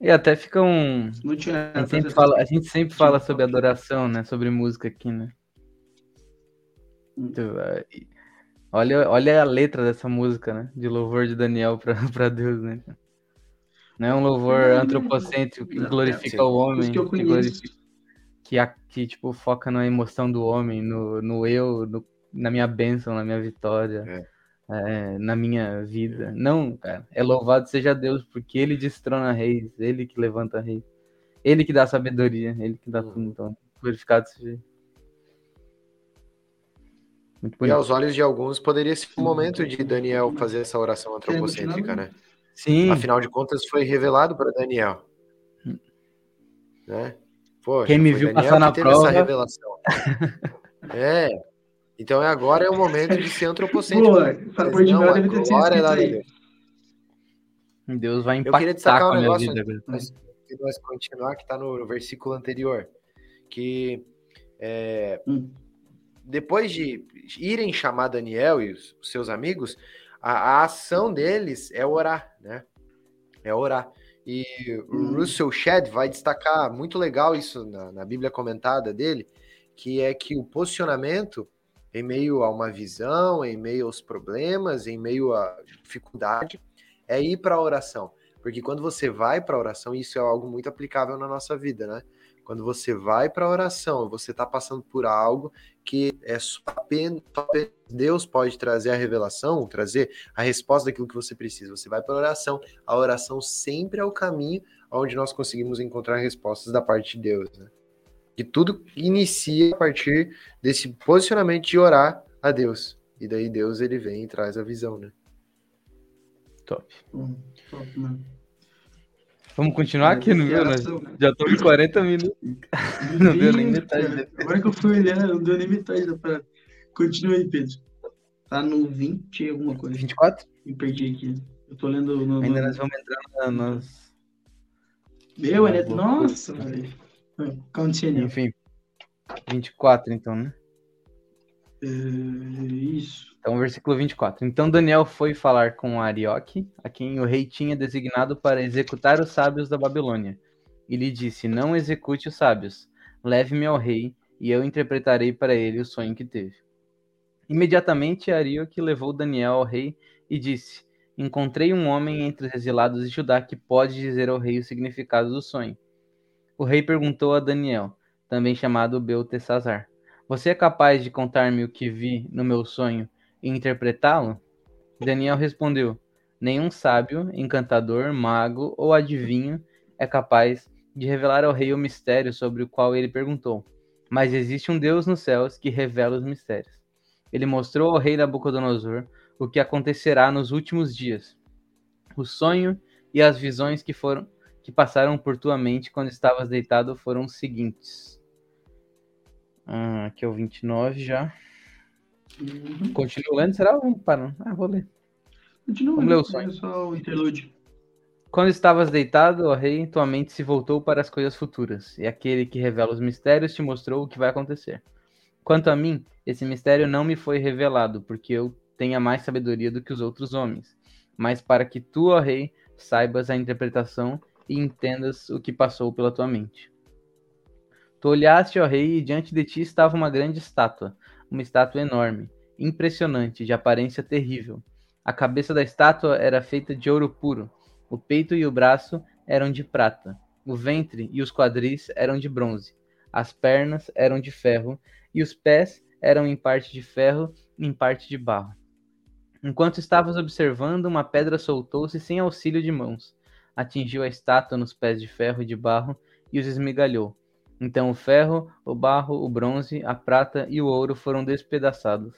E até fica um. Não tinha A gente sempre fala, a gente sempre fala sobre adoração, né? Sobre música aqui, né? Hum. Então, Olha, olha a letra dessa música, né? De louvor de Daniel pra, pra Deus, né? Não é um louvor antropocêntrico que não, glorifica o homem, que eu que, conheço. glorifica, que, a- que, tipo, foca na emoção do homem, no, no eu, no- na minha bênção, na minha vitória, é, na minha vida. Não, cara. É louvado seja Deus, porque Ele destrona reis, Ele que levanta reis. Ele que dá sabedoria, Ele que dá Uhum. tudo. Então, glorificado seja E aos olhos de alguns, poderia ser o momento de Daniel fazer essa oração Quer antropocêntrica, né? Sim, Afinal de contas, foi revelado para Daniel. Né? Poxa, Quem me viu Daniel passar na prova. essa revelação. é. Então agora é o momento de ser antropocêntrico. Pô, essa cor de Não, deve ter sido glória é aí. Deus. Deus vai Eu impactar queria destacar com um a minha negócio vida. antes agora. de nós- continuar, que está no, versículo anterior, que é, Hum. depois de irem chamar Daniel e os, os seus amigos, a, a ação deles é orar, né? É orar. E o Hum. Russell Shedd vai destacar muito legal isso na, na Bíblia comentada dele, que é que o posicionamento em meio a uma visão, em meio aos problemas, em meio à dificuldade, é ir para a oração. Porque quando você vai para a oração, isso é algo muito aplicável na nossa vida, né? Quando você vai para a oração, você está passando por algo que é só apenas, só apenas Deus pode trazer a revelação, trazer a resposta daquilo que você precisa. Você vai para a oração. A oração sempre é o caminho onde nós conseguimos encontrar respostas da parte de Deus, né? E tudo inicia a partir desse posicionamento de orar a Deus. E daí Deus ele vem e traz a visão, né? Top. Hum, top, mano. Vamos continuar aqui, não viu? Nós Oração, né? já tô com 40 minutos. Não deu nem metade desse. Agora que eu fui olhar, não deu nem metade da parada. Continua aí, Pedro. Tá no 20 e alguma coisa. 24? Me perdi aqui. Eu tô lendo no. Ainda no... nós vamos entrar na, nas. Meu, é... Nossa, velho. Ah, Continue. Enfim. 24, então, né? É, isso. Então, versículo 24. Então Daniel foi falar com Arioque, a quem o rei tinha designado para executar os sábios da Babilônia. E lhe disse: Não execute os sábios, leve-me ao rei, e eu interpretarei para ele o sonho que teve. Imediatamente Arioque levou Daniel ao rei e disse: Encontrei um homem entre os exilados de Judá que pode dizer ao rei o significado do sonho. O rei perguntou a Daniel, também chamado Beltesazar: Você é capaz de contar-me o que vi no meu sonho e interpretá-lo? Daniel respondeu: Nenhum sábio, encantador, mago ou adivinho é capaz de revelar ao rei o mistério sobre o qual ele perguntou. Mas existe um Deus nos céus que revela os mistérios. Ele mostrou ao rei Nabucodonosor o que acontecerá nos últimos dias. O sonho e as visões que foram que passaram por tua mente quando estavas deitado foram os seguintes. Ah, aqui é o 29 já. Uhum. Continuo lendo, será? Vamos parar. Ah, vou ler. Continua. Vamos ler o sonho. É só o interlúdio. Quando estavas deitado, ó rei, tua mente se voltou para as coisas futuras, e aquele que revela os mistérios te mostrou o que vai acontecer. Quanto a mim, esse mistério não me foi revelado, porque eu tenha mais sabedoria do que os outros homens, mas para que tu, ó rei, saibas a interpretação e entendas o que passou pela tua mente. Tu olhaste, ó rei, e diante de ti estava uma grande estátua, uma estátua enorme, impressionante, de aparência terrível. A cabeça da estátua era feita de ouro puro, o peito e o braço eram de prata, o ventre e os quadris eram de bronze. As pernas eram de ferro e os pés eram em parte de ferro e em parte de barro. Enquanto estavas observando, uma pedra soltou-se sem auxílio de mãos, atingiu a estátua nos pés de ferro e de barro e os esmigalhou. Então o ferro, o barro, o bronze, a prata e o ouro foram despedaçados.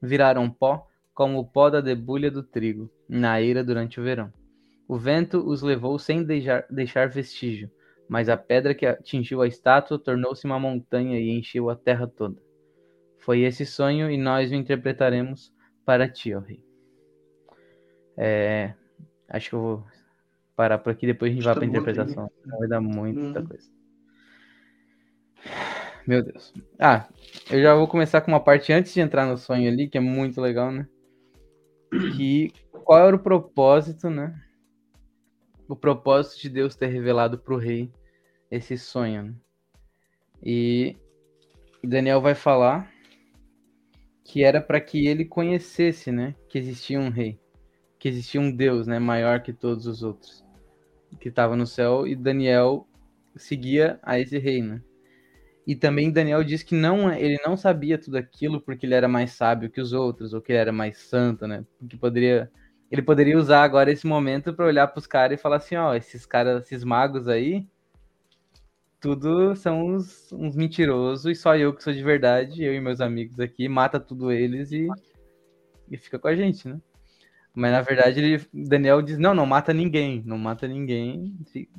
Viraram pó, como o pó da debulha do trigo, na eira durante o verão. O vento os levou sem deixar, deixar vestígio, mas a pedra que atingiu a estátua tornou-se uma montanha e encheu a terra toda. Foi esse sonho e nós o interpretaremos para ti, ó rei. É, acho que eu vou parar por aqui, depois a gente vai Tá para bom, interpretação. Vai dar muita Uhum. coisa. Meu Deus. Ah, eu já vou começar com uma parte antes de entrar no sonho ali, que é muito legal, né? Que qual era o propósito, né? O propósito de Deus ter revelado para o rei esse sonho. Né? E Daniel vai falar que era para que ele conhecesse, né, que existia um rei, que existia um Deus, né, maior que todos os outros, que estava no céu e Daniel seguia a esse rei, né? E também Daniel diz que não, ele não sabia tudo aquilo porque ele era mais sábio que os outros, ou que ele era mais santo, né? Porque poderia, ele poderia usar agora esse momento para olhar para os caras e falar assim, ó, esses caras, esses magos aí, tudo são uns, uns mentirosos e só eu que sou de verdade, eu e meus amigos aqui, mata tudo eles e, e fica com a gente, né? Mas na verdade ele, Daniel diz, não, não mata ninguém, não mata ninguém.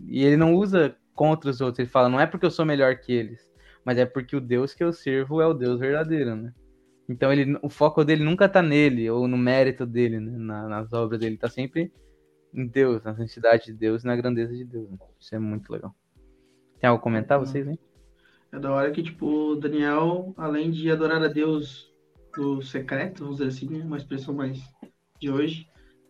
E ele não usa contra os outros, ele fala, não é porque eu sou melhor que eles, mas é porque o Deus que eu sirvo é o Deus verdadeiro, né? Então ele, o foco dele nunca tá nele, ou no mérito dele, né? Na- nas obras dele, tá sempre em Deus, na santidade de Deus e na grandeza de Deus. né? Isso é muito legal. Tem algo a comentar, vocês, hein? É da hora que, tipo, Daniel, além de adorar a Deus no secreto, vamos dizer assim, né, uma expressão mais de hoje,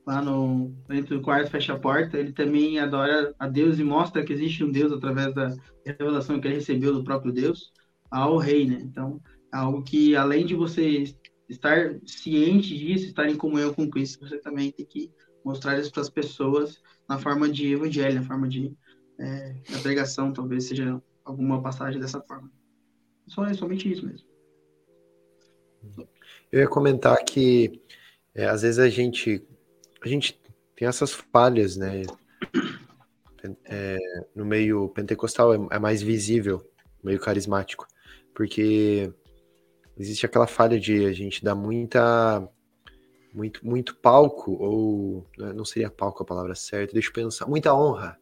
lá no dentro do quarto fecha a porta, ele também adora a Deus e mostra que existe um Deus através da revelação que ele recebeu do próprio Deus ao rei, né? Então, é algo que além de você estar ciente disso, estar em comunhão com Cristo, você também tem que mostrar isso para as pessoas na forma de evangelho, na forma de é, pregação, talvez seja alguma passagem dessa forma. Só é somente isso mesmo. Eu ia comentar que é, às vezes a gente a gente tem essas falhas, né? É, no meio pentecostal é, é mais visível, meio carismático, porque existe aquela falha de a gente dar muita muito muito palco ou né, não seria palco a palavra certa, deixa eu pensar, muita honra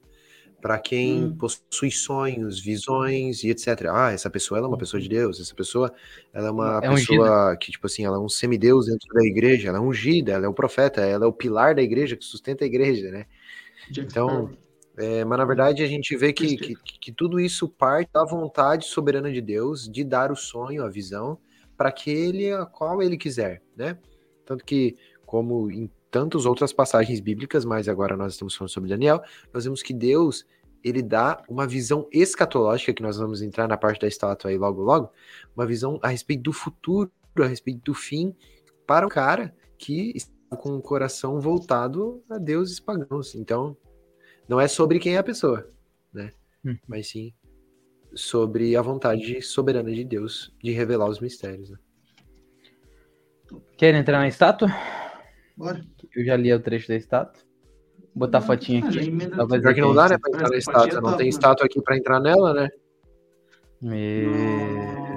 para quem Hum. possui sonhos, visões e etc. Ah, essa pessoa ela é uma pessoa de Deus, essa pessoa ela é uma É ungida. pessoa que tipo assim, ela é um semideus dentro da igreja, ela é ungida, ela é o profeta, ela é o pilar da igreja que sustenta a igreja, né? Então. É, mas na verdade a gente vê que, que, que tudo isso parte da vontade soberana de Deus de dar o sonho, a visão, para aquele a qual ele quiser, né? Tanto que, como em tantas outras passagens bíblicas, mas agora nós estamos falando sobre Daniel, nós vemos que Deus ele dá uma visão escatológica, que nós vamos entrar na parte da estátua aí logo logo, uma visão a respeito do futuro, a respeito do fim, para um cara que está com o coração voltado a deuses pagãos. Então, não é sobre quem é a pessoa, né? Hum. Mas sim sobre a vontade soberana de Deus de revelar os mistérios. Né? Querem entrar na estátua? Bora. Eu já li o trecho da estátua. Vou botar a fotinha Ah, aqui. pra Pior que não é dá, né, pra entrar na estátua. é Não top, tem estátua aqui pra entrar nela, né? Meu...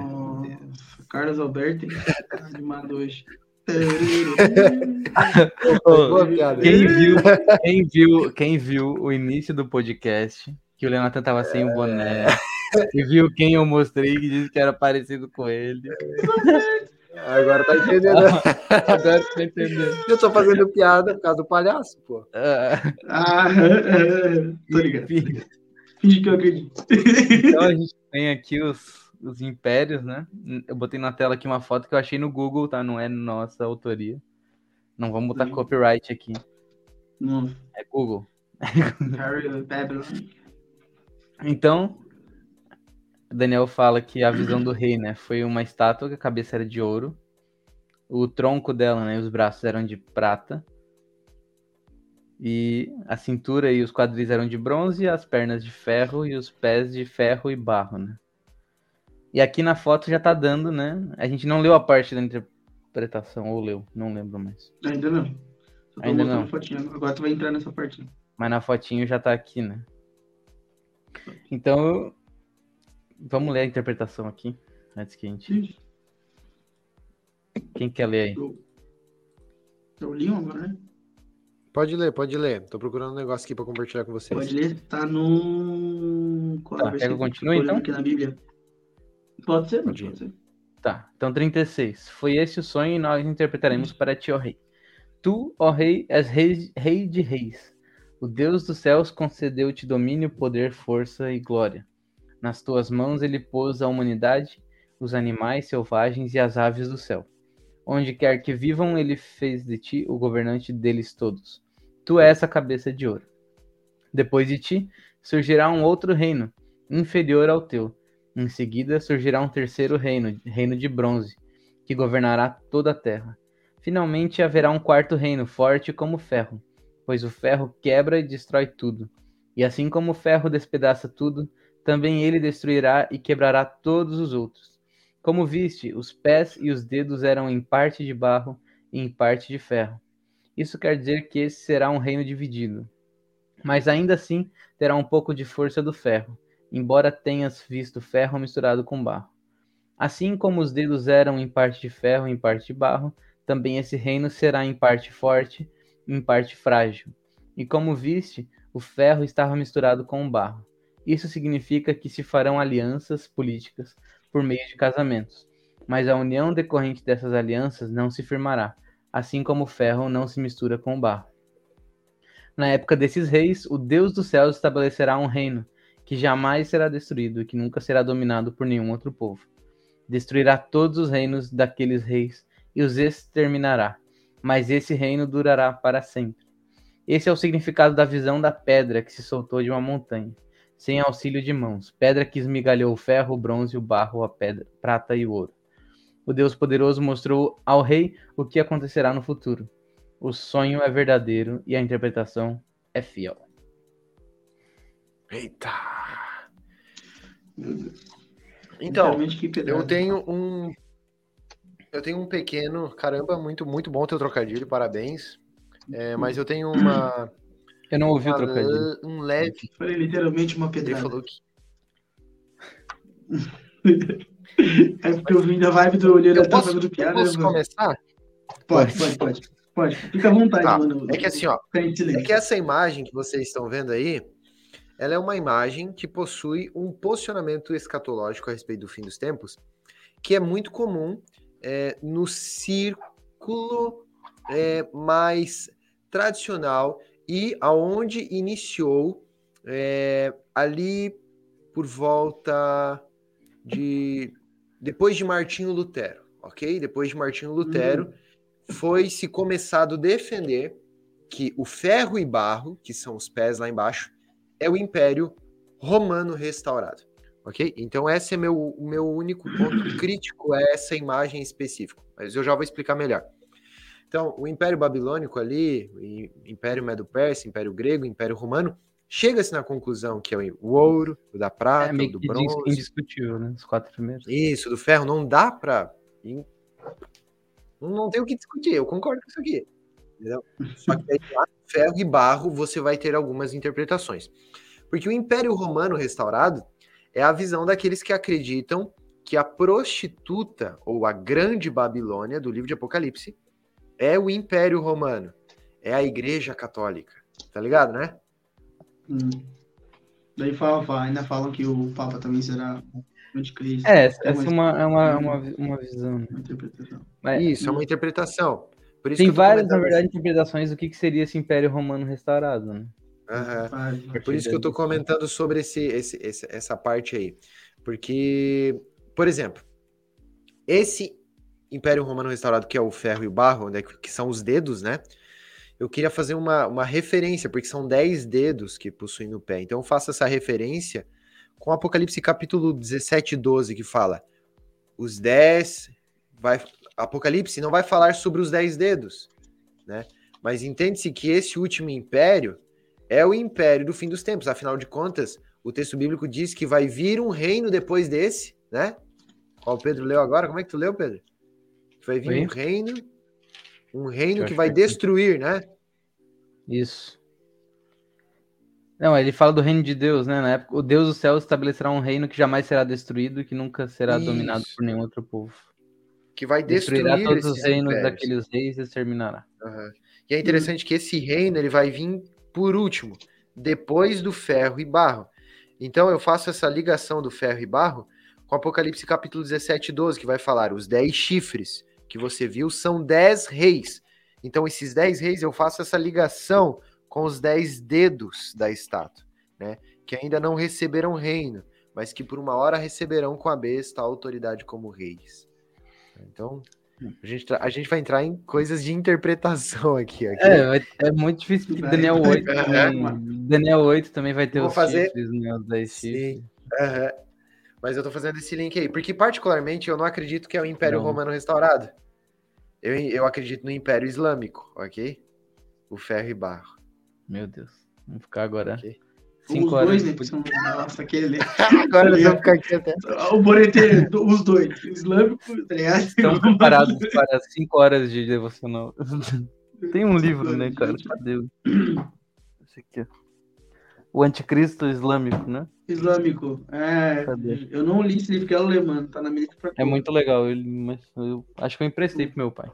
Nossa, Carlos Alberto, animado hoje. Quem viu, quem viu, quem viu o início do podcast, que o Leonardo tava sem o boné, e viu quem eu mostrei que disse que era parecido com ele. Agora tá entendendo. Agora você tá entendendo. Eu tô fazendo piada por causa do palhaço, pô. Ah, Ah, tô ligado. Finge que eu acredito. Então a gente tem aqui os, os impérios, né? Eu botei na tela aqui uma foto que eu achei no Google, tá? Não é nossa autoria. Não vamos botar Sim. copyright aqui. No É Google. Harry Babylon. Então, Daniel fala que a visão do rei, né, foi uma estátua que a cabeça era de ouro, o tronco dela, né, e os braços eram de prata, e a cintura e os quadris eram de bronze, as pernas de ferro e os pés de ferro e barro, né. E aqui na foto já tá dando, né? A gente não leu a parte da interpretação, ou leu, não lembro mais. Ainda não. Só tô Ainda não. Agora tu vai entrar nessa parte. Mas na fotinho já tá aqui, né? Então, vamos ler a interpretação aqui, antes que a gente... Quem quer ler aí? Eu, eu li um agora, né? Pode ler, pode ler. Tô procurando um negócio aqui pra compartilhar com vocês. Pode ler. Tá no. Qual é o Tá, versículo quer que eu que continue, tô olhando então? Aqui na Bíblia. Pode ser, Pode pode, ser. Tá, então 36. Foi esse o sonho e nós interpretaremos para ti, ó rei. Tu, ó rei, és rei, rei de reis. O Deus dos céus concedeu-te domínio, poder, força e glória. Nas tuas mãos ele pôs a humanidade, os animais selvagens e as aves do céu. Onde quer que vivam, ele fez de ti o governante deles todos. Tu és a cabeça de ouro. Depois de ti surgirá um outro reino, inferior ao teu. Em seguida surgirá um terceiro reino, reino de bronze, que governará toda a terra. Finalmente haverá um quarto reino, forte como ferro, pois o ferro quebra e destrói tudo. E assim como o ferro despedaça tudo, também ele destruirá e quebrará todos os outros. Como viste, os pés e os dedos eram em parte de barro e em parte de ferro. Isso quer dizer que esse será um reino dividido. Mas ainda assim terá um pouco de força do ferro, embora tenhas visto ferro misturado com barro. Assim como os dedos eram em parte de ferro e em parte de barro, também esse reino será em parte forte e em parte frágil. E como viste, o ferro estava misturado com o barro. Isso significa que se farão alianças políticas por meio de casamentos, mas a união decorrente dessas alianças não se firmará, assim como o ferro não se mistura com o barro. Na época desses reis, o Deus dos céus estabelecerá um reino que jamais será destruído e que nunca será dominado por nenhum outro povo. Destruirá todos os reinos daqueles reis e os exterminará, mas esse reino durará para sempre. Esse é o significado da visão da pedra que se soltou de uma montanha, sem auxílio de mãos, pedra que esmigalhou o ferro, o bronze, o barro, a pedra, prata e o ouro. O Deus poderoso mostrou ao rei o que acontecerá no futuro. O sonho é verdadeiro e a interpretação é fiel. Eita! Meu Deus. Então, eu tenho um. Eu tenho um pequeno. Caramba, muito, muito bom teu trocadilho, parabéns. É, mas eu tenho uma. Eu não ouvi o trocadilho. um leve. Foi literalmente uma Ele pedrada. falou que. É porque eu vim da vibe do Eu tá posso, eu piada. posso mano? começar? Pode, pode, pode. Pode. Fica à vontade, Tá, mano. É que assim, ó. É que essa imagem que vocês estão vendo aí, ela é uma imagem que possui um posicionamento escatológico a respeito do fim dos tempos, que é muito comum é, no círculo é, mais tradicional e aonde iniciou é, ali por volta de depois de Martinho Lutero, ok? Depois de Martinho Lutero, foi se começado a defender que o ferro e barro, que são os pés lá embaixo, é o Império Romano restaurado. Ok? Então, esse é meu, o meu único ponto crítico a essa imagem específica. Mas eu já vou explicar melhor. Então, o Império Babilônico ali, o Império Medo-Persa, Império Grego, Império Romano, chega-se na conclusão que é o ouro, o da É prata, o meio do que bronze, indiscutível, né? Os quatro primeiros. isso, do ferro, não dá pra. Não tem o que discutir, eu concordo com isso aqui. Entendeu? Só que aí, lá, ferro e barro, você vai ter algumas interpretações. Porque o Império Romano restaurado é a visão daqueles que acreditam que a prostituta, ou a grande Babilônia, do livro de Apocalipse, é o Império Romano. É a Igreja Católica. Tá ligado, né? Hum. Daí fala, fala, ainda falam que o Papa também será o anticristo. É, essa Tem essa é uma- é uma, uma, uma visão. né? uma interpretação. Mas Isso, é uma interpretação. Por isso tem várias, na verdade, interpretações do que, que seria esse Império Romano restaurado, né? Faz, É por isso que eu tô comentando sobre esse, esse- esse- essa parte aí. Porque, por exemplo, esse Império Romano restaurado, que é o ferro e o barro, né, que são os dedos, né? Eu queria fazer uma, uma referência, porque são 10 dedos que possuem no pé. Então eu faço essa referência com Apocalipse capítulo 17, 12, que fala: os 10. Vai, Apocalipse não vai falar sobre os 10 dedos, né? Mas entende-se que esse último império é o império do fim dos tempos. Afinal de contas, o texto bíblico diz que vai vir um reino depois desse, né? Qual Pedro leu agora? Como é que tu leu, Pedro? Vai vir um reino, um reino que vai que destruir, né? Isso. Não, ele fala do reino de Deus, né? Na época, o Deus do céu estabelecerá um reino que jamais será destruído e que nunca será dominado Isso. por nenhum outro povo. Que vai destruir Destruirá todos os reinos impérios. daqueles reis e exterminará. Aham. E é interessante que esse reino ele vai vir por último, depois do ferro e barro. Então eu faço essa ligação do ferro e barro com Apocalipse capítulo 17, 12, que vai falar os dez chifres que você viu são dez reis. Então esses dez reis eu faço essa ligação com os dez dedos da estátua, né? Que ainda não receberam reino, mas que por uma hora receberão com a besta a autoridade como reis. Então a gente, a gente vai entrar em coisas de interpretação aqui. aqui. É, é muito difícil, porque Daniel vai- 8 também, Daniel 8 também vai ter Vou os fazer- chifres, né? Os 10 chifres. Sim. Mas eu tô fazendo esse link aí, porque particularmente eu não acredito que é o Império Não. Romano restaurado. Eu, eu acredito no Império Islâmico, ok? O ferro e barro. Meu Deus. Vamos ficar agora ok? 5 Os horas. dois, né? são- Nossa, aquele. Agora nós vamos ficar aqui até. O Boreteiro, os dois. Islâmico, tá ligado? Estão preparados para 5 horas de devocional. Tem um livro, né, cara? Cadê? o- Esse aqui, ó. O Anticristo Islâmico, né? Islâmico. É, Cadê? eu não li esse livro, quero ler, mano. Tá na minha pra É muito legal, ele, mas eu acho que eu emprestei pro meu pai.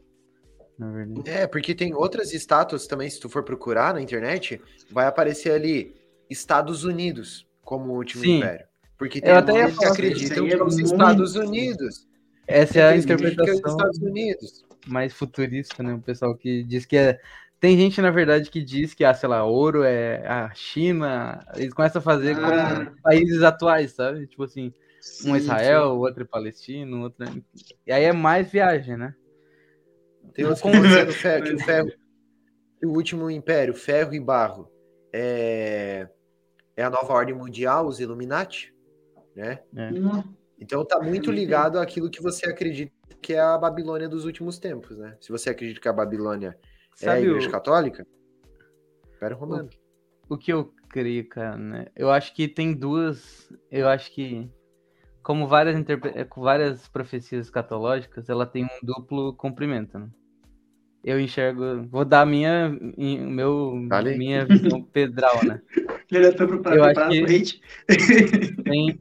Na verdade. É, porque tem outras estátuas também, se tu for procurar na internet, vai aparecer ali Estados Unidos como o último Sim. Império. Porque tem até muitos que acreditam que é é os Estados Unidos. Essa é a que que é interpretação Estados Unidos. mais futurista, né? O pessoal que diz que é. Tem gente, na verdade, que diz que, ah, sei lá, ouro é a China. Eles começam a fazer Ah. com países atuais, sabe? Tipo assim, um Sim, Israel, outro é palestino, outro. é- E aí é mais viagem, né? Tem outros que Como- fe- que o ferro, que o último império, ferro e barro, é, é a nova ordem mundial, os Illuminati, né? sim. Não, Então tá muito ligado àquilo que você acredita que é a Babilônia dos últimos tempos, né? Se você acredita que a Babilônia é a Sabe Igreja o, Católica, Império Romano. o que eu creio, cara, né? Eu acho que tem duas. Eu acho que. Como várias, interpre... eh, com várias profecias escatológicas, ela tem um duplo cumprimento, né? Eu enxergo. Vou dar a minha, o meu, minha visão pedral, né? Ele tá preparado, Eu pro hate. tem,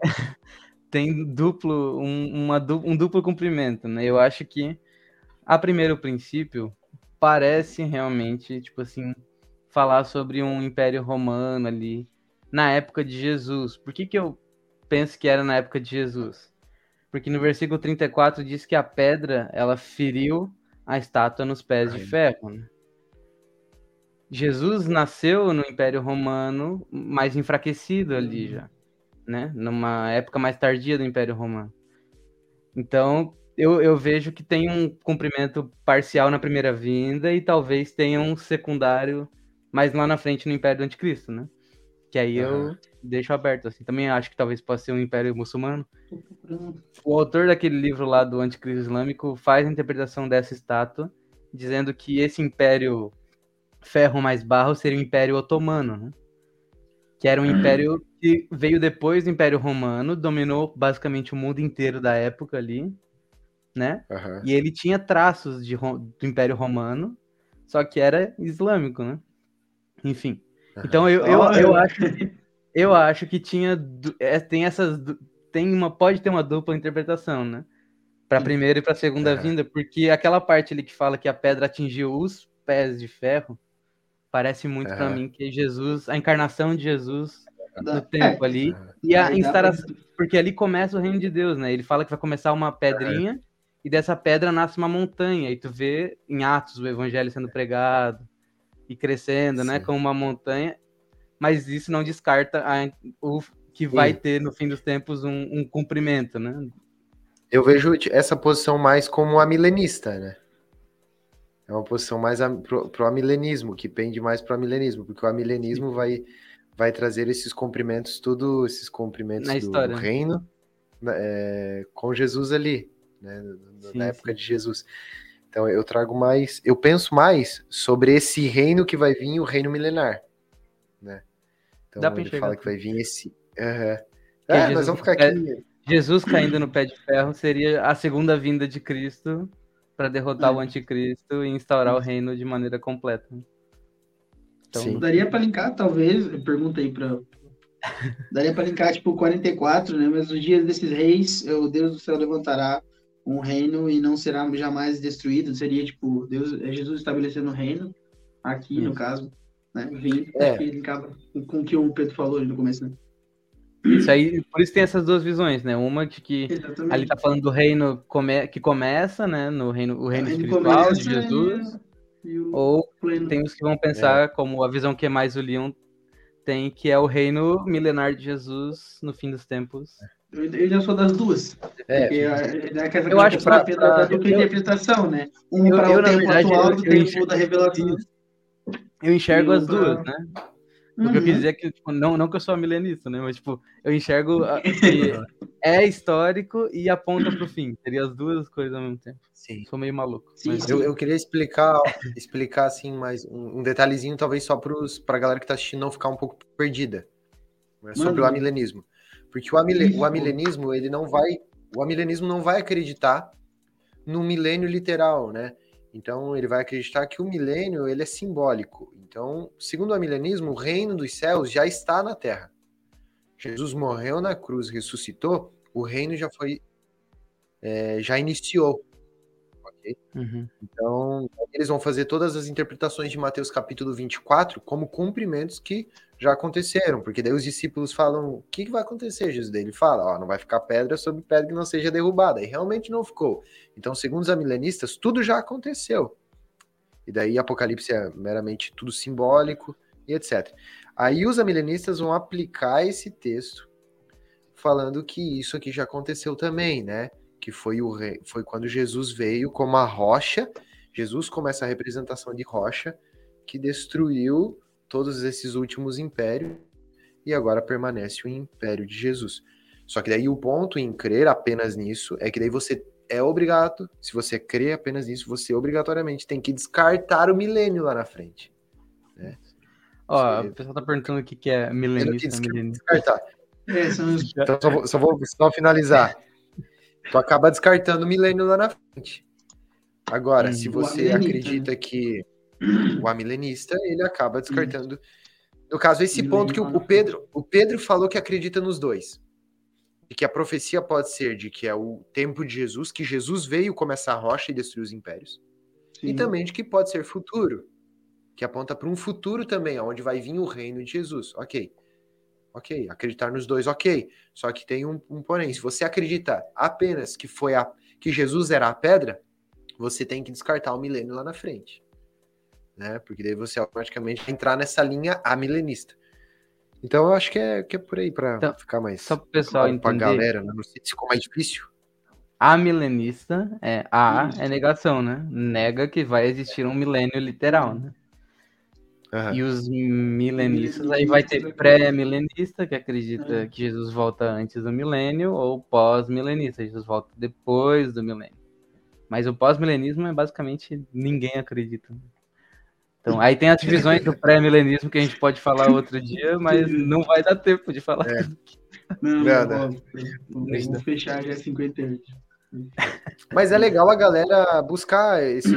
tem duplo, um, uma, du- um duplo cumprimento, né? Eu acho que, a primeiro princípio, parece realmente, tipo assim, falar sobre um império romano ali, na época de Jesus. Por que que eu penso que era na época de Jesus? Porque no versículo 34 diz que a pedra, ela feriu a estátua nos pés de ferro, né? Jesus nasceu no Império Romano, mais enfraquecido ali já né? Numa época mais tardia do Império Romano. Então, eu, eu vejo que tem um cumprimento parcial na primeira vinda e talvez tenha um secundário mais lá na frente no Império do Anticristo, né? Que aí eu Aham. deixo aberto, assim. Também acho que talvez possa ser um Império Muçulmano. O autor daquele livro lá do Anticristo Islâmico faz a interpretação dessa estátua, dizendo que esse Império Ferro mais Barro seria o Império Otomano, né? Que era um império que veio depois do Império Romano, dominou basicamente o mundo inteiro da época ali, né? Aham. E ele tinha traços de, do Império Romano, só que era islâmico, né? Enfim. Então eu, eu, Olha. eu acho que eu acho que tinha é, tem essas tem uma pode ter uma dupla interpretação, né? Para primeira e para segunda Aham. vinda, porque aquela parte ali que fala que a pedra atingiu os pés de ferro parece muito para mim que Jesus, a encarnação de Jesus no Dá- tempo ali e a instalação, porque ali começa o reino de Deus, né? Ele fala que vai começar uma pedrinha e dessa pedra nasce uma montanha. E tu vê em Atos o evangelho sendo pregado e crescendo, né? Sim. Como uma montanha. Mas isso não descarta a- o que vai Sim. ter no fim dos tempos um, um cumprimento, né? Eu vejo essa posição mais como a milenista, né? É uma posição mais pro, pro amilenismo, que pende mais pro amilenismo, porque o amilenismo vai, vai trazer esses cumprimentos, tudo esses cumprimentos Na do, história, né? reino né, é, com Jesus ali, né? no- Sim, na época sim. de Jesus. Então eu trago mais, eu penso mais sobre esse reino que vai vir, o reino milenar, né? Então Dá pra ele enxergar fala que vai vir esse. Que É, Jesus nós vamos ficar é- aqui. Jesus caindo no pé de ferro seria a segunda vinda de Cristo para derrotar É. o anticristo e instaurar o reino de maneira completa. Então, Sim. Daria pra linkar, talvez, eu pergunto aí pra. Daria pra linkar, tipo, 44, né? Mas nos dias desses reis, o Deus do céu levantará um reino e não será jamais destruído. Seria, tipo, Deus, é Jesus estabelecendo o reino, aqui, no Isso. caso, né? Vindo, É. que linkava com- o que o Pedro falou ali no começo, né? Isso aí, por isso tem essas duas visões, né? Uma de que Exatamente. ali tá falando do reino come- que começa, né? No reino, o reino espiritual de Jesus. o Ou pleno. tem os que vão pensar, como a visão que é mais o Leon tem, que é o reino milenar de Jesus no fim dos tempos. Eu, eu já sou das duas. É, Porque a- a questão Eu acho da pra- dupla pra- dupla eu- interpretação, né? Um eu- para eu, o tempo verdade, atual, eu- do eu tempo enxergo- da revelação. Eu enxergo as pra- duas, né? O que eu Uhum. quis dizer é que, tipo, não, não que eu sou milenista, né? Mas, tipo, eu enxergo a- que é histórico e aponta pro fim. Seria as duas coisas ao mesmo tempo. sim. Sou meio maluco. Sim, mas- sim. Eu, eu queria explicar, explicar assim mais um, um detalhezinho, talvez só para a galera que está assistindo não ficar um pouco perdida né, sobre o Manda. Porque o, amile, o amilenismo ele não vai, o amilenismo não vai acreditar no milênio literal, né? Então ele vai acreditar que o milênio ele é simbólico. Então, segundo o amilenismo, o reino dos céus já está na Terra. Jesus morreu na cruz, ressuscitou, o reino já foi, é, já iniciou. Uhum. Então, eles vão fazer todas as interpretações de Mateus capítulo 24 como cumprimentos que já aconteceram, porque daí os discípulos falam: o que, que vai acontecer, Jesus? Daí ele fala: ó, não vai ficar pedra sobre pedra que não seja derrubada. E realmente não ficou. Então, segundo os amilenistas, tudo já aconteceu. E daí Apocalipse é meramente tudo simbólico e etc. Aí os amilenistas vão aplicar esse texto falando que isso aqui já aconteceu também, né? Que foi, o rei, foi quando Jesus veio como a rocha. Jesus como essa representação de rocha que destruiu todos esses últimos impérios e agora permanece o império de Jesus. Só que daí o ponto em crer apenas nisso é que daí você é obrigado, se você crê apenas nisso, você obrigatoriamente tem que descartar o milênio lá na frente. Ó, Sim. o pessoal tá perguntando o que, que é milenista. descartar. É, são. Então só vou, só vou só finalizar. Tu acaba descartando o milênio lá na frente. Agora, Hum. se você acredita que o amilenista, ele acaba descartando. No caso, esse Milênio ponto que o, o Pedro, o Pedro falou que acredita nos dois. E que a profecia pode ser de que é o tempo de Jesus, que Jesus veio como essa rocha e destruiu os impérios. E Sim. também de que pode ser futuro, que aponta para um futuro também, onde vai vir o reino de Jesus. Ok. Ok, acreditar nos dois, ok. Só que tem um, um porém. Se você acredita apenas que foi a que Jesus era a pedra, você tem que descartar o milênio lá na frente. Né? Porque daí você automaticamente vai entrar nessa linha amilenista. Então eu acho que é, que é por aí para Então, ficar mais Só pro pessoal claro pra entender. galera, né? Não sei se ficou mais difícil. A milenista é A é negação, né? Nega que vai existir um milênio literal, né? Aham. E os milenistas, aí vai ter pré-milenista, que acredita É. que Jesus volta antes do milênio, ou pós-milenista, Jesus volta depois do milênio. Mas o pós-milenismo é basicamente ninguém acredita. Então, aí tem as divisões do pré-milenismo que a gente pode falar outro dia, mas não vai dar tempo de falar. É. Não, Nada. não, vou- vou fechar já 58. Mas é legal a galera buscar esse,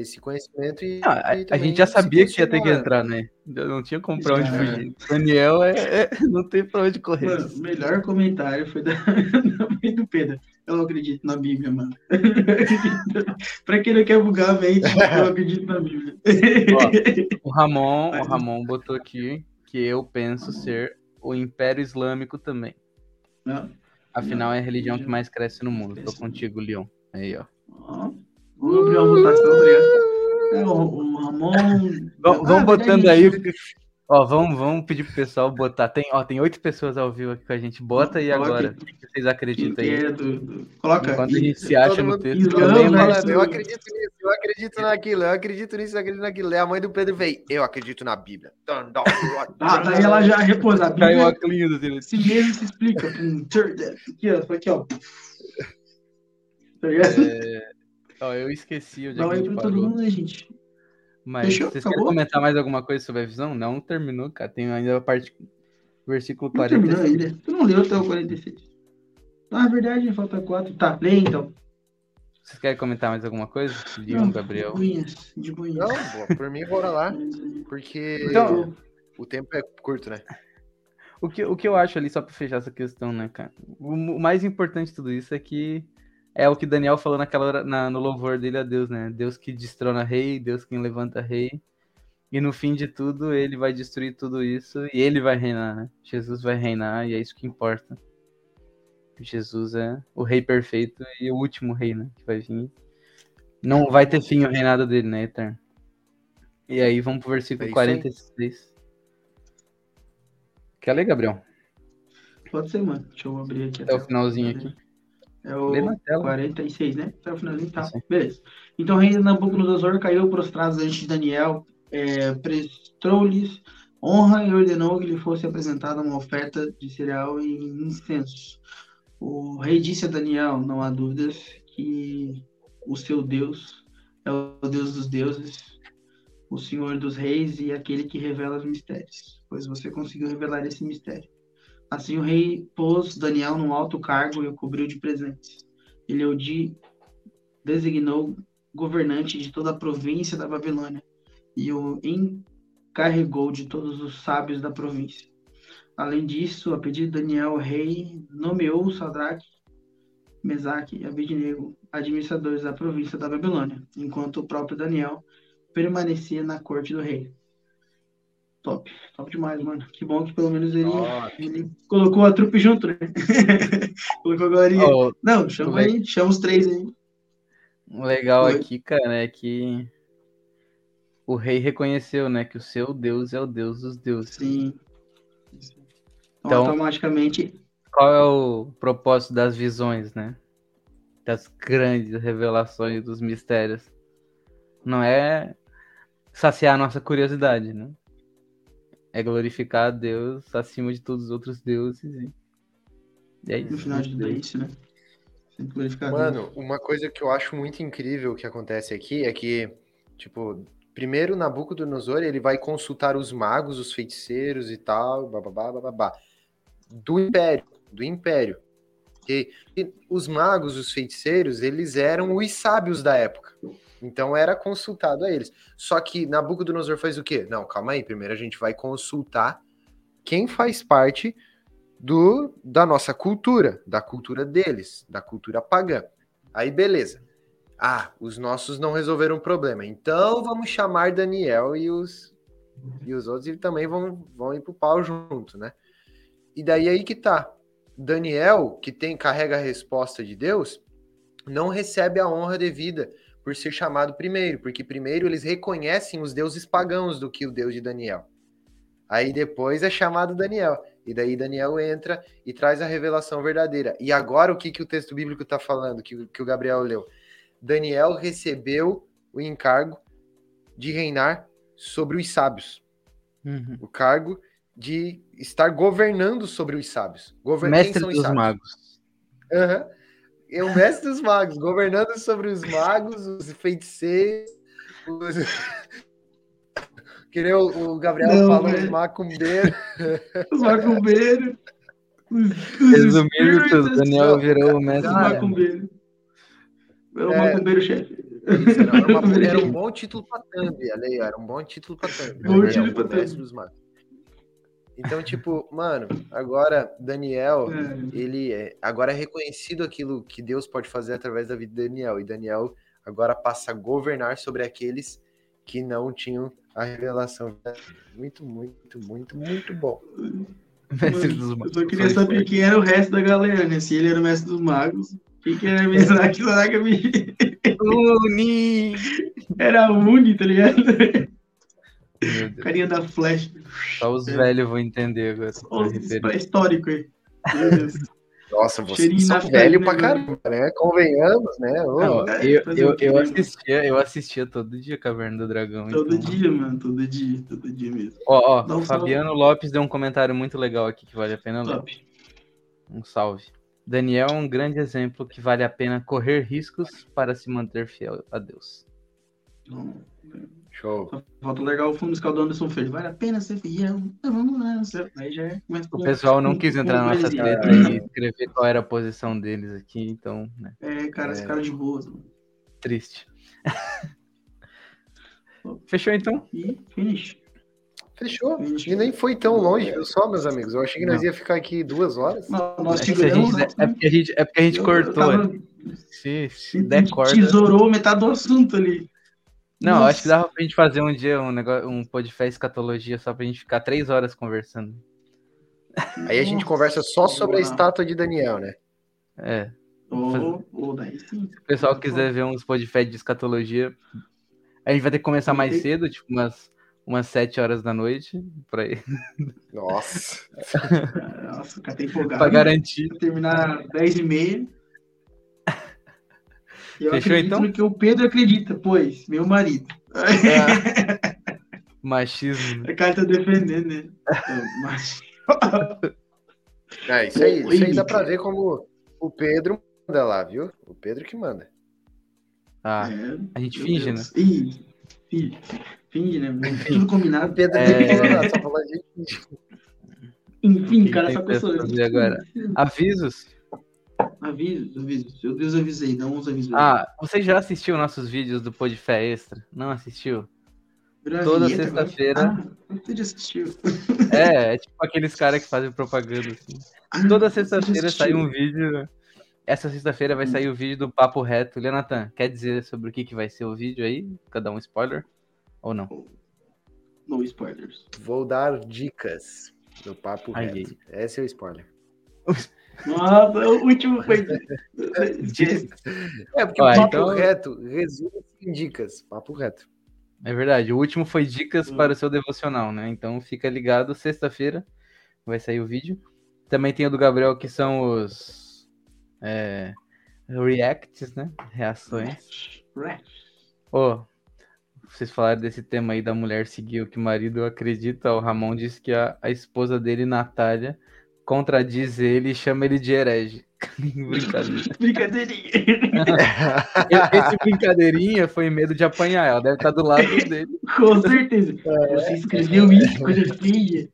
esse conhecimento e, Ah, a, e a gente já sabia que ia ter que entrar, né? Não tinha como pra onde Já. fugir. Daniel é, é- não tem pra onde correr. Mano, o melhor comentário foi da, da mãe do Pedro. Eu não acredito na Bíblia, mano. pra quem não quer bugar a mente, eu acredito na Bíblia. O Ramon, o Ramon botou aqui que eu penso ser o Império Islâmico também. Não. Afinal, é a religião que mais cresce no mundo. Tô contigo, Leon. Aí, ó. Ó, Vamos abrir uma votação, ligado? É, o, o Ramon. Vamos, Ah, botando aí. Ó, vamos, vamos pedir pro pessoal botar. Tem, ó, tem oito pessoas ao vivo aqui com a gente. Bota aí agora. O que vocês acreditam aí? é do, do- Coloca. Enquanto a gente se acha no texto. Versus- mas- falando, eu acredito nisso, eu acredito naquilo, eu acredito nisso, eu acredito naquilo. Aí a mãe do Pedro veio, eu acredito na Bíblia. Ah, daí ela já repôs a Caiu a Bíblia. clean dele. Si mesmo se explica. Aqui, ó. Aqui, ó. Tá ligado? É, Ó, eu esqueci onde é Dá que a gente todo mundo, né, gente? Mas Fechou? vocês Acabou? querem comentar mais alguma coisa sobre a visão? Não terminou, cara. Tem ainda a parte. Versículo Não terminou 46. ainda. Tu não leu até o 46. Na verdade, falta quatro. Tá, lê então. Vocês querem comentar mais alguma coisa? Não, Gabriel. De boinhas, de boinhas. Não, pô, por mim, bora lá. Porque Então- o tempo é curto, né? O que, o que eu acho ali, só pra fechar essa questão, né, cara? O, o mais importante de tudo isso é que é o que Daniel falou naquela hora, na, no louvor dele a Deus, né? Deus que destrona rei, Deus que levanta rei. E no fim de tudo, ele vai destruir tudo isso e ele vai reinar, né? Jesus vai reinar e é isso que importa. Jesus é o rei perfeito e o último rei, né? Que vai vir. Não vai ter fim o reinado dele, né? Eterno. E aí vamos pro É versículo aí. 46. Quer ler, Gabriel? Pode ser, mano. Deixa eu abrir aqui. Até o finalzinho aqui. É o Lê na tela. 46, né? O finalzinho, tá. Sim. Beleza. Então, o rei de Nabucodonosor caiu prostrado diante de Daniel, é, prestou-lhes honra e ordenou que lhe fosse apresentada uma oferta de cereal e incenso. O rei disse a Daniel, não há dúvidas, que o seu Deus é o Deus dos deuses, o Senhor dos reis e aquele que revela os mistérios, pois você conseguiu revelar esse mistério. Assim o rei pôs Daniel num alto cargo e o cobriu de presentes. Ele o de designou governante de toda a província da Babilônia e o encarregou de todos os sábios da província. Além disso, a pedido de Daniel, o rei nomeou Sadraque, Mesaque e Abednego administradores da província da Babilônia, enquanto o próprio Daniel permanecia na corte do rei. Top, top demais, mano. Que bom que pelo menos ele, ele colocou a trupe junto, né? colocou a galerinha. Ó, Não, chama aí, chama os três aí. O legal aqui, cara, é que o rei reconheceu, né, que o seu Deus é o Deus dos deuses. Sim. Então, Então- automaticamente, Qual é o propósito das visões, né? Das grandes revelações dos mistérios? Não é saciar a nossa curiosidade, né? É glorificar a Deus acima de todos os outros deuses. E, e é isso. no final de tudo é isso, né? Sempre glorificar Deus. Mano, uma coisa que eu acho muito incrível que acontece aqui é que, tipo, primeiro Nabucodonosor, ele vai consultar os magos, os feiticeiros e tal, bababá, bababá, do Império, do Império. E, e os magos, os feiticeiros, eles eram os sábios da época. Então era consultado a eles. Só que Nabucodonosor faz o quê? Não, calma aí, primeiro a gente vai consultar quem faz parte do da nossa cultura, da cultura deles, da cultura pagã. Aí beleza. Ah, os nossos não resolveram o problema. Então vamos chamar Daniel e os e os outros e também vão vão ir pro pau junto, né? E daí aí que tá. Daniel, que tem carrega a resposta de Deus, não recebe a honra devida por ser chamado primeiro, porque primeiro eles reconhecem os deuses pagãos do que o Deus de Daniel. Aí depois é chamado Daniel. E daí Daniel entra e traz a revelação verdadeira. E agora o que, que o texto bíblico está falando, que, que o Gabriel leu? Daniel recebeu o encargo de reinar sobre os sábios. Uhum. O cargo de estar governando sobre os sábios. Govern... Mestre dos sábios? magos. Aham. É o mestre dos magos, governando sobre os magos, os feiticeiros, os... Que nem o, o Gabriel Não, falou, os velho. macumbeiros. Os macumbeiros. Os, Resumindo tudo, espíritos, Daniel virou o mestre Os dos macumbeiros. É o É. macumbeiro chefe. Isso, era, uma- era um bom título pra thumb, era um bom título pra thumb. Bom título o mestre thumb. Então, tipo, mano, agora Daniel, É. ele é, agora é reconhecido aquilo que Deus pode fazer através da vida de Daniel. E Daniel agora passa a governar sobre aqueles que não tinham a revelação. Muito, muito, muito, muito bom. Mestre dos Eu magos. só queria saber quem era o resto da galera, né? Se ele era o mestre dos magos, quem que era mesmo aqui, será que eu me... Uni! era Uni, tá ligado? Carinha da Flash. Só os velhos vão entender agora. Referência. pré-histórico aí. Nossa, Cheirinho são velho né, pra mano? caramba, né? Convenhamos, né? Ô, Não, É, eu, fazer eu, quê, eu né? assistia, eu assistia todo dia Caverna do Dragão. Todo então- dia, mano. Todo dia. Todo dia mesmo. Ó, ó, um Fabiano Lopes deu um comentário muito legal aqui que vale a pena ler. Um salve. Daniel é um grande exemplo que vale a pena correr riscos para se manter fiel a Deus. Não. Show. Falta largar o fundo musical do Anderson Freire. Vale a pena ser fiel. Vamos lá. você- Aí já é- O pessoal não quis entrar na nossa treta e escrever qual era a posição deles aqui, então, né, É, cara, esse É. cara de boa. mano. triste. Fechou então? E finish. Fechou. Finish. E nem foi tão longe, viu só, meus amigos? Eu achei que nós Não. ia ficar aqui duas horas. Não, nós É seguramos. gente, é porque a gente, é porque a gente Eu- eu cortou. tava- Se, se A der gente corda. Tesourou metade do assunto ali. Não, Nossa. acho que dava pra gente fazer um dia um negócio, um podcast escatologia só pra gente ficar três horas conversando. Aí a gente conversa só sobre a estátua de Daniel, né? É. Daí sim. Se o pessoal quiser ver uns podcasts de escatologia, a gente vai ter que começar mais cedo, tipo umas, umas sete horas da noite, pra, Nossa. Nossa, o cara tá empolgado. pra garantir. Terminar 10 e meia. Eu Fechou, acredito então? no que o Pedro acredita, pois, meu marido. Machismo. né? O cara tá defendendo, né? Mas... É, isso aí, isso aí dá pra ver como o Pedro manda lá, viu? O Pedro que manda. Ah, É, a gente finge, né? Deus. Ih, finge, finge, né? Tudo combinado. O Pedro É. só falou gente. Enfim, cara, essa pessoa. fazer agora? Avisos? Aviso, aviso. Meu Deus, avisei, dá uns avisos. aí. Ah, você já assistiu nossos vídeos do Podfé Extra? Não assistiu? Toda sexta-feira. Ah, você já assistiu. É, é tipo aqueles caras que fazem propaganda assim. Ah, Toda sexta-feira sai um vídeo. Essa sexta-feira vai sair o vídeo do Papo Reto. Leonatan, quer dizer sobre o que, que vai ser o vídeo aí? Cada um spoiler? Ou não? No spoilers. Vou dar dicas do papo Ai, reto. Esse é o spoiler. Nossa, o último foi. É, porque Ó, o papo então- reto resume em dicas. Papo reto. É verdade. O último foi dicas para o seu devocional, né? Então fica ligado. Sexta-feira vai sair o vídeo. Também tem o do Gabriel, que são os é, reacts, né? Reações. Ô, vocês falaram desse tema aí da mulher seguir o que o marido acredita. O Ramon disse que a, a esposa dele, Natália, contradiz ele e chama ele de herege. Brincadeira. Brincadeirinha. Esse brincadeirinha foi medo de apanhar. Ela deve estar do lado dele. Com certeza. É. Você escreveu isso, coisa feia.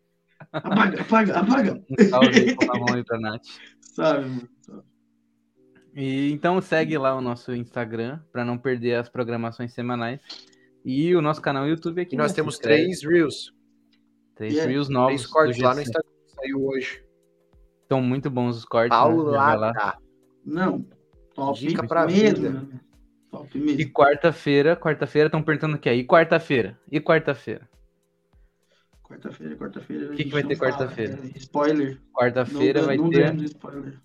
Apaga, apaga, apaga. Um salve aí Ramon e pra Nath. Sabe, mano? E então segue lá o nosso Instagram para não perder as programações semanais. E o nosso canal YouTube aqui. E nós né? temos três Reels. Três Yeah. reels novos. Três cortes lá no. Instagram. Saiu hoje. Estão muito bons os cortes. né? Paulada. Não. Top Dica pra mesmo. vida. né? Top E mesmo. quarta-feira, quarta-feira estão perguntando o que é. E quarta-feira? E quarta-feira? Quarta-feira, quarta-feira. Que que vai ter quarta-feira? Spoiler. Quarta-feira vai não ter spoiler.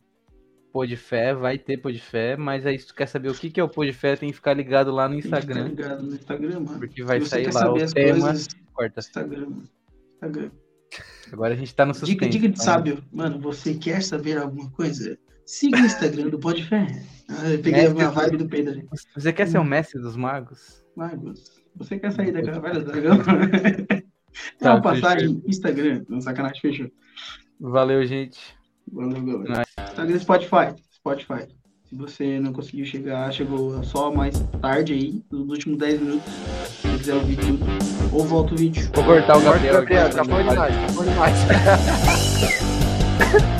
pô de fé, vai ter pô de fé, mas aí se tu quer saber o que que é o pô de fé, tem que ficar ligado lá no Tem que ficar Instagram, ligado no Instagram, mano. porque vai sair lá o tema coisas, quarta. Instagram. Instagram. Agora a gente tá no suspense. Dica, dica de então- sábio. Mano, você quer saber alguma coisa? Siga o Instagram do Podfé. Ah, eu peguei É, a vibe do Pedro ali. Você quer ser o mestre dos magos? Magos, você quer sair da caverna do dragão? Dá Tá, uma passagem Instagram. Não, sacanagem, fechou. Valeu, gente. Valeu, galera. Instagram Spotify. Spotify. Se você não conseguiu chegar, chegou só mais tarde aí, nos últimos 10 minutos. Se você quiser ouvir tudo, ou volta o vídeo. Vou cortar o Gabriel. Gabriel, tá bom demais, bom demais.